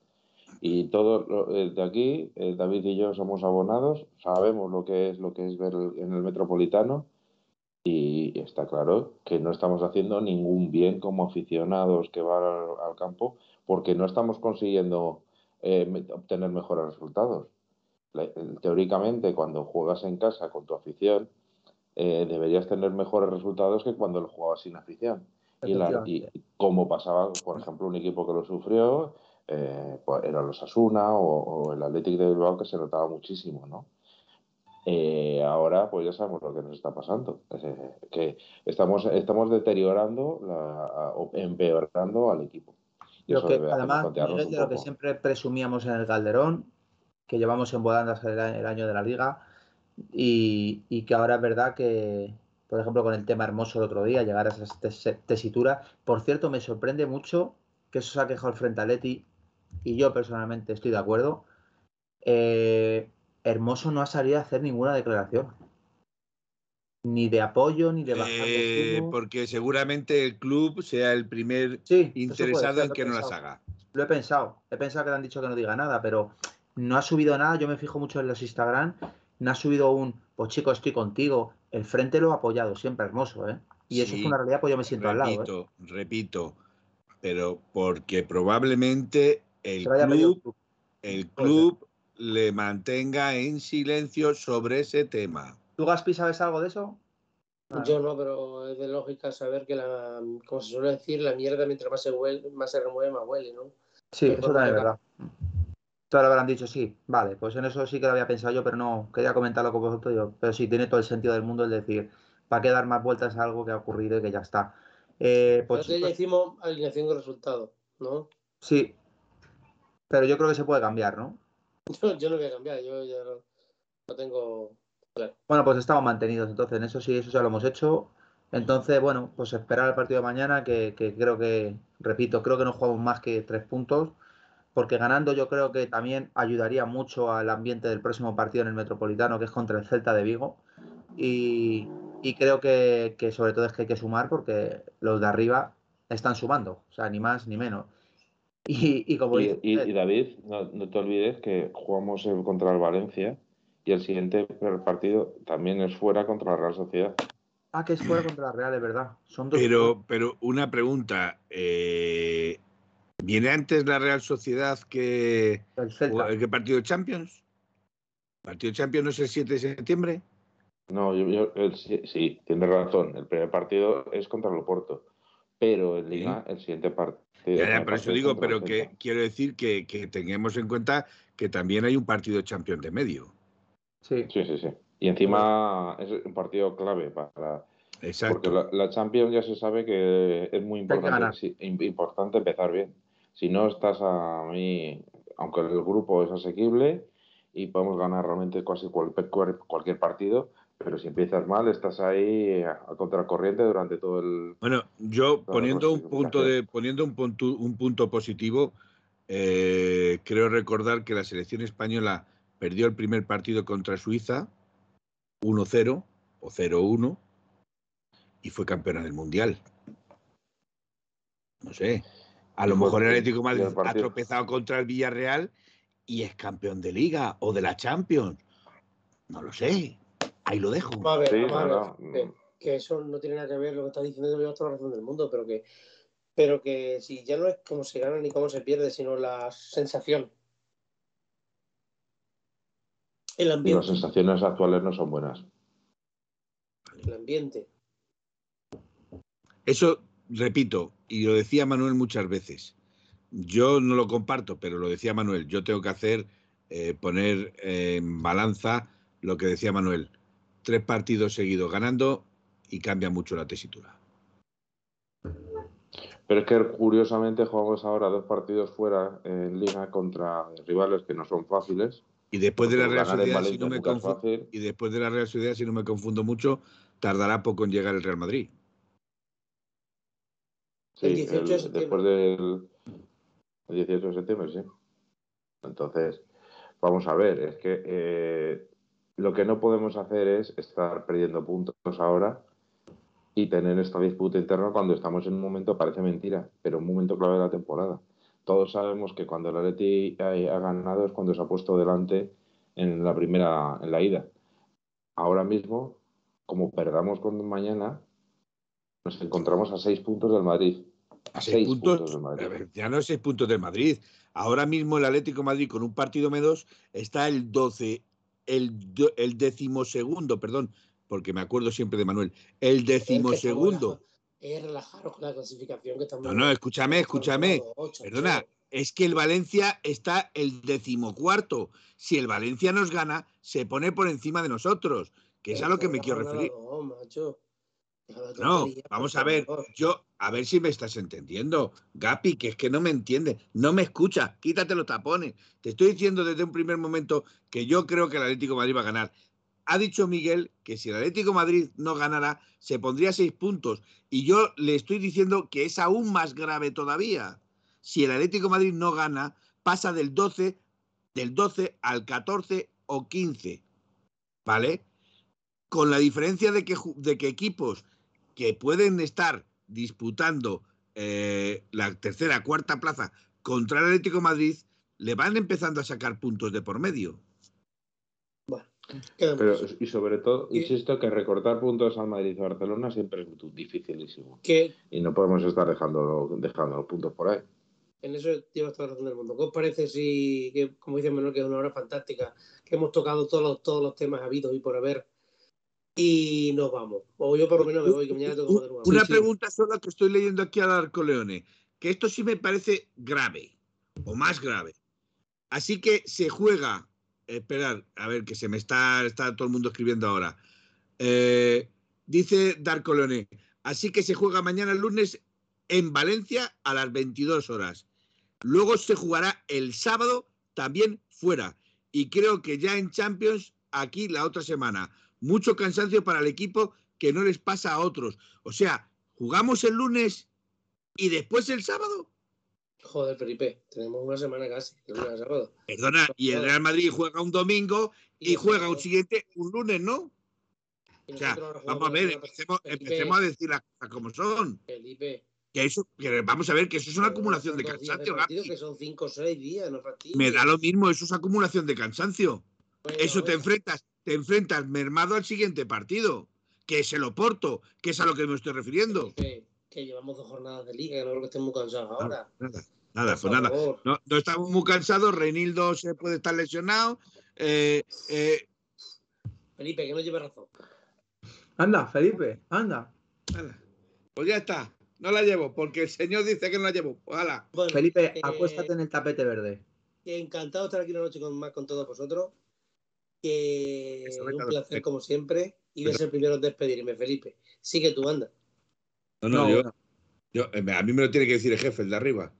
[SPEAKER 5] Y todo eh, de aquí, eh, David y yo somos abonados, sabemos lo que es lo que es ver en el metropolitano y está claro que no estamos haciendo ningún bien como aficionados que van al, campo porque no estamos consiguiendo eh, obtener mejores resultados. teóricamente, cuando juegas en casa con tu afición, deberías tener mejores resultados que cuando lo jugabas sin afición. Y, y, como pasaba, por ejemplo, un equipo que lo sufrió, eh, pues era los Asuna o, el Athletic de Bilbao que se notaba muchísimo, ¿no? Eh, ahora pues ya sabemos lo que nos está pasando, que estamos, estamos deteriorando o empeorando al equipo.
[SPEAKER 3] Lo que, además, de lo que siempre presumíamos en el Calderón, que llevamos en volandas el, el año de la liga, y, y, que ahora es verdad que, por ejemplo, con el tema hermoso el otro día, llegar a esa tesitura. Por cierto, me sorprende mucho que eso se ha quejado el frente a Leti y yo personalmente estoy de acuerdo, eh, Hermoso no ha salido a hacer ninguna declaración. Ni de apoyo, ni de bajar
[SPEAKER 2] eh, Porque seguramente el club sea el primer interesado en que no las haga.
[SPEAKER 3] Lo he pensado. He pensado que le han dicho que no diga nada, pero no ha subido nada. Yo me fijo mucho en los Instagram. No ha subido un, pues chico, estoy contigo. El frente lo ha apoyado siempre, hermoso, ¿eh? Y eso es una realidad, pues yo me siento
[SPEAKER 2] al
[SPEAKER 3] lado.
[SPEAKER 2] ¿eh? Repito, pero porque probablemente el club, el club le mantenga en silencio sobre ese tema.
[SPEAKER 3] ¿Tú, Gaspi, sabes algo de eso? Ah,
[SPEAKER 4] Yo no, pero es de lógica saber que la, como se suele decir, la mierda mientras más se, huele, más se remueve, más huele, ¿no?
[SPEAKER 3] Sí, eso también es verdad. Esto lo habrán dicho, sí. Vale, pues en eso sí que lo había pensado yo, pero no quería comentarlo con vosotros. Yo. Pero sí, tiene todo el sentido del mundo el decir, ¿para qué dar más vueltas a algo que ha ocurrido y que ya está? Eh, pues,
[SPEAKER 4] Nosotros ya hicimos alineación con resultado, ¿no?
[SPEAKER 3] sí, pero yo creo que se puede cambiar, ¿no?
[SPEAKER 4] Yo, yo no voy a cambiar, yo ya no, tengo claro.
[SPEAKER 3] Bueno, pues estamos mantenidos, entonces en eso sí, eso ya lo hemos hecho. Entonces, bueno, pues esperar el partido de mañana, que, que creo que, repito, creo que no jugamos más que tres puntos, porque ganando yo creo que también ayudaría mucho al ambiente del próximo partido en el Metropolitano, que es contra el Celta de Vigo. Y, y creo que, que sobre todo es que hay que sumar porque los de arriba están sumando, o sea, ni más ni menos. Y, y como
[SPEAKER 5] Y,
[SPEAKER 3] dice
[SPEAKER 5] y-
[SPEAKER 3] usted,
[SPEAKER 5] y David, no, no te olvides que jugamos eh, contra el Valencia y el siguiente partido también es fuera contra la Real Sociedad.
[SPEAKER 3] ah, que es fuera contra la Real, es verdad. Son dos
[SPEAKER 2] Pero, pero una pregunta, eh, ¿viene antes la Real Sociedad que,
[SPEAKER 3] el Celta.
[SPEAKER 2] que partido de Champions? ¿Partido de Champions no es el 7 de septiembre?
[SPEAKER 5] No, yo, yo- el- sí, sí, tienes razón. El primer partido es contra el Oporto, pero en Liga el siguiente partido.
[SPEAKER 2] Ya, ya,
[SPEAKER 5] el
[SPEAKER 2] por eso digo,
[SPEAKER 5] el
[SPEAKER 2] pero que quiero decir que, que tengamos en cuenta que también hay un partido de Champions de medio.
[SPEAKER 3] Sí.
[SPEAKER 5] Sí, sí, sí. Y encima es un partido clave para.
[SPEAKER 2] Exacto.
[SPEAKER 5] Porque la, la Champions ya se sabe que es muy importante, sí, importante empezar bien. Si no estás a mí, aunque el grupo es asequible y podemos ganar realmente casi cualquier, cualquier partido, pero si empiezas mal, estás ahí a, a contracorriente durante todo el.
[SPEAKER 2] Bueno, yo poniendo un punto de poniendo un punto, un punto positivo, eh, creo recordar que la selección española perdió el primer partido contra Suiza 1-0 o 0-1 y fue campeona del mundial. No sé. A lo mejor el Atlético de Madrid ha tropezado contra el Villarreal y es campeón de liga o de la Champions. No lo sé. Ahí lo dejo.
[SPEAKER 4] A ver,
[SPEAKER 5] Sí,
[SPEAKER 4] vamos a ver,
[SPEAKER 5] no, no.
[SPEAKER 4] que, que eso no tiene nada que ver lo que está diciendo, lleva toda la razón del mundo, pero que, pero que si ya no es cómo se gana ni cómo se pierde, sino la sensación. El
[SPEAKER 5] Las
[SPEAKER 4] ambiente,
[SPEAKER 5] sensaciones actuales no son buenas.
[SPEAKER 4] el ambiente.
[SPEAKER 2] Eso, repito, y lo decía Manuel muchas veces, yo no lo comparto, pero lo decía Manuel, yo tengo que hacer, eh, poner eh, en balanza lo que decía Manuel, tres partidos seguidos ganando y cambia mucho la tesitura.
[SPEAKER 5] Pero es que curiosamente jugamos ahora dos partidos fuera en Liga contra rivales que no son fáciles.
[SPEAKER 2] Y después de la Real Sociedad, si no me confundo,
[SPEAKER 5] fácil.
[SPEAKER 2] y después de la Real Sociedad, si no me confundo mucho, tardará poco en llegar el Real Madrid.
[SPEAKER 5] Sí,
[SPEAKER 4] El 18 de
[SPEAKER 5] el- después del el 18 de septiembre, sí. Entonces, vamos a ver, es que eh, lo que no podemos hacer es estar perdiendo puntos ahora y tener esta disputa interna cuando estamos en un momento, parece mentira, pero un momento clave de la temporada. Todos sabemos que cuando el Atleti ha, ganado es cuando se ha puesto delante en la primera, en la ida. Ahora mismo, como perdamos con mañana, nos encontramos a seis puntos del Madrid.
[SPEAKER 2] A seis, puntos,
[SPEAKER 5] del Madrid.
[SPEAKER 2] ya no seis puntos del Madrid. Ahora mismo el Atlético de Madrid con un partido menos está el 12, el, el decimosegundo, perdón, porque me acuerdo siempre de Manuel, el decimosegundo.
[SPEAKER 4] Es relajaros con la clasificación que estamos.
[SPEAKER 2] No, no, escúchame, escúchame. Perdona, es que el Valencia está el decimocuarto. Si el Valencia nos gana, se pone por encima de nosotros, que es a lo que me quiero referir.
[SPEAKER 4] No, macho.
[SPEAKER 2] No, vamos a ver, yo, a ver si me estás entendiendo. Gapi, que es que no me entiende, no me escucha, quítate los tapones. Te estoy diciendo desde un primer momento que yo creo que el Atlético de Madrid va a ganar. Ha dicho Miguel que si el Atlético de Madrid no ganara, se pondría seis puntos. Y yo le estoy diciendo que es aún más grave todavía. Si el Atlético de Madrid no gana, pasa del 12, del 12 al 14 o 15. ¿Vale? Con la diferencia de que, de que equipos que pueden estar disputando eh, la tercera, cuarta plaza contra el Atlético de Madrid, le van empezando a sacar puntos de por medio.
[SPEAKER 5] Pero, y sobre todo, insisto que recortar puntos al Madrid y Barcelona siempre es dificilísimo. Y no podemos estar dejando, dejando los puntos por ahí.
[SPEAKER 4] En eso llevas toda la razón del mundo. ¿Qué os parece si, que, como dice Manuel, que es una hora fantástica, que hemos tocado todos los, todos los temas habidos y por haber, y nos vamos? O yo por lo menos me voy, que mañana tengo
[SPEAKER 2] que Una pregunta solo que estoy leyendo aquí al Arco Leone, que esto sí me parece grave, o más grave. Así que se juega esperar, a ver, que se me está, está todo el mundo escribiendo ahora. Eh, dice Darko Leone, así que se juega mañana el lunes en Valencia a las 22 horas. Luego se jugará el sábado también fuera. Y creo que ya en Champions aquí la otra semana. Mucho cansancio para el equipo que no les pasa a otros. O sea, jugamos el lunes y después el sábado.
[SPEAKER 4] Joder, Felipe, tenemos una semana casi,
[SPEAKER 2] Perdona, y el Real Madrid juega un domingo y, juega un siguiente un lunes, ¿no? O sea, vamos a ver, empecemos, a decir las cosas como son.
[SPEAKER 4] Felipe.
[SPEAKER 2] Que eso, vamos a ver, que eso es una acumulación de cansancio.
[SPEAKER 4] Que son cinco o seis días, no
[SPEAKER 2] Me da lo mismo, eso es acumulación de cansancio. eso te enfrentas, te enfrentas mermado al siguiente partido, que es el Oporto, que es a lo que me estoy refiriendo.
[SPEAKER 4] que llevamos dos jornadas de liga, que no creo que estemos cansados ahora.
[SPEAKER 2] Nada, pues nada. No, estamos muy cansados. Reinildo se puede estar lesionado. Eh, eh.
[SPEAKER 4] Felipe, que no lleve razón.
[SPEAKER 3] Anda, Felipe, anda.
[SPEAKER 2] Pues ya está. No la llevo, porque el señor dice que no la llevo. Ojalá.
[SPEAKER 3] Felipe, eh, acuéstate en el tapete verde.
[SPEAKER 4] Encantado de estar aquí una noche con, más con todos vosotros. Que un placer como siempre. Y de ser primero en despedirme, Felipe. Sigue tu banda.
[SPEAKER 2] No, no, yo, yo, a mí me lo tiene que decir el jefe, el de arriba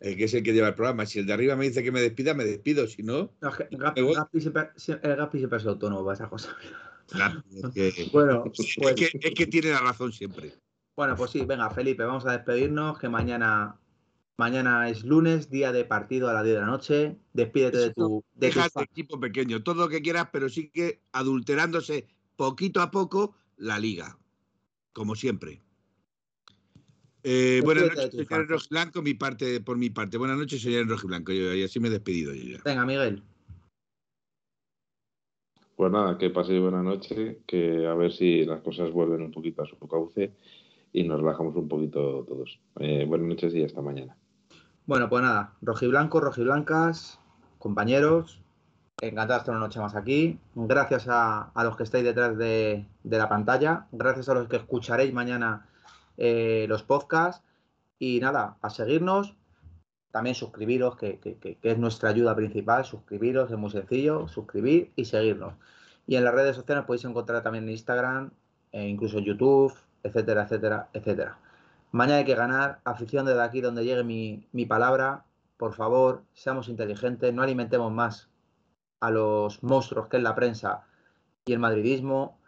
[SPEAKER 2] el que es el que lleva el programa. Si el de arriba me dice que me despida, me despido. Si no. no
[SPEAKER 3] el Gaspi siempre, es autónomo para esa cosa.
[SPEAKER 2] es que, bueno, pues, es, que, tiene la razón siempre.
[SPEAKER 3] Bueno, pues sí, venga, Felipe, vamos a despedirnos. Que mañana, mañana es lunes, día de partido a las 10 de la noche. Despídete de tu. De
[SPEAKER 2] equipo pequeño, todo lo que quieras, pero sí que adulterándose poquito a poco la liga. Como siempre. Eh, buenas noches, señor Rojiblanco, mi parte, por mi parte. Buenas noches, señor Rojiblanco. Yo, y así me he despedido yo ya.
[SPEAKER 3] Venga, Miguel.
[SPEAKER 5] Pues nada, que paséis buena noche, que a ver si las cosas vuelven un poquito a su cauce y nos relajamos un poquito todos. Eh, buenas noches y hasta mañana.
[SPEAKER 3] Bueno, pues nada, rojiblanco, rojiblancas, compañeros, encantado de estar una noche más aquí. Gracias a, los que estáis detrás de, de la pantalla, gracias a los que escucharéis mañana eh, los podcasts y nada, a seguirnos. También suscribiros, que, es nuestra ayuda principal. Suscribiros, es muy sencillo. Suscribir y seguirnos. Y en las redes sociales podéis encontrar también en Instagram, e incluso en YouTube, etcétera, etcétera, etcétera. Mañana hay que ganar. Afición desde aquí, donde llegue mi, mi palabra. Por favor, seamos inteligentes, no alimentemos más a los monstruos que es la prensa y el madridismo,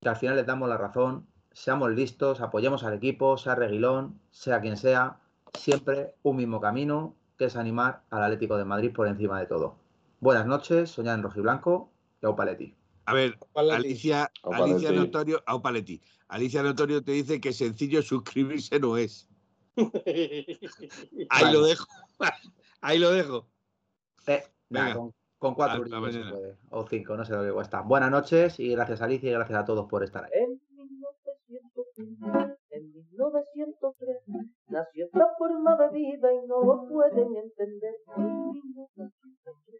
[SPEAKER 3] que al final les damos la razón seamos listos, apoyemos al equipo, sea Reguilón, sea quien sea, siempre un mismo camino, que es animar al Atlético de Madrid por encima de todo. Buenas noches, soñar en rojiblanco y Aupaletti.
[SPEAKER 2] A ver, Alicia, Alicia Notorio, Aupaletti. Alicia Notorio te dice que sencillo suscribirse no es. Ahí lo dejo. Ahí lo dejo.
[SPEAKER 3] Eh, con, cuatro o cinco, no sé lo que cuesta. Buenas noches y gracias Alicia y gracias a todos por estar ahí.
[SPEAKER 1] En 1903 nació esta forma de vida y no lo pueden entender.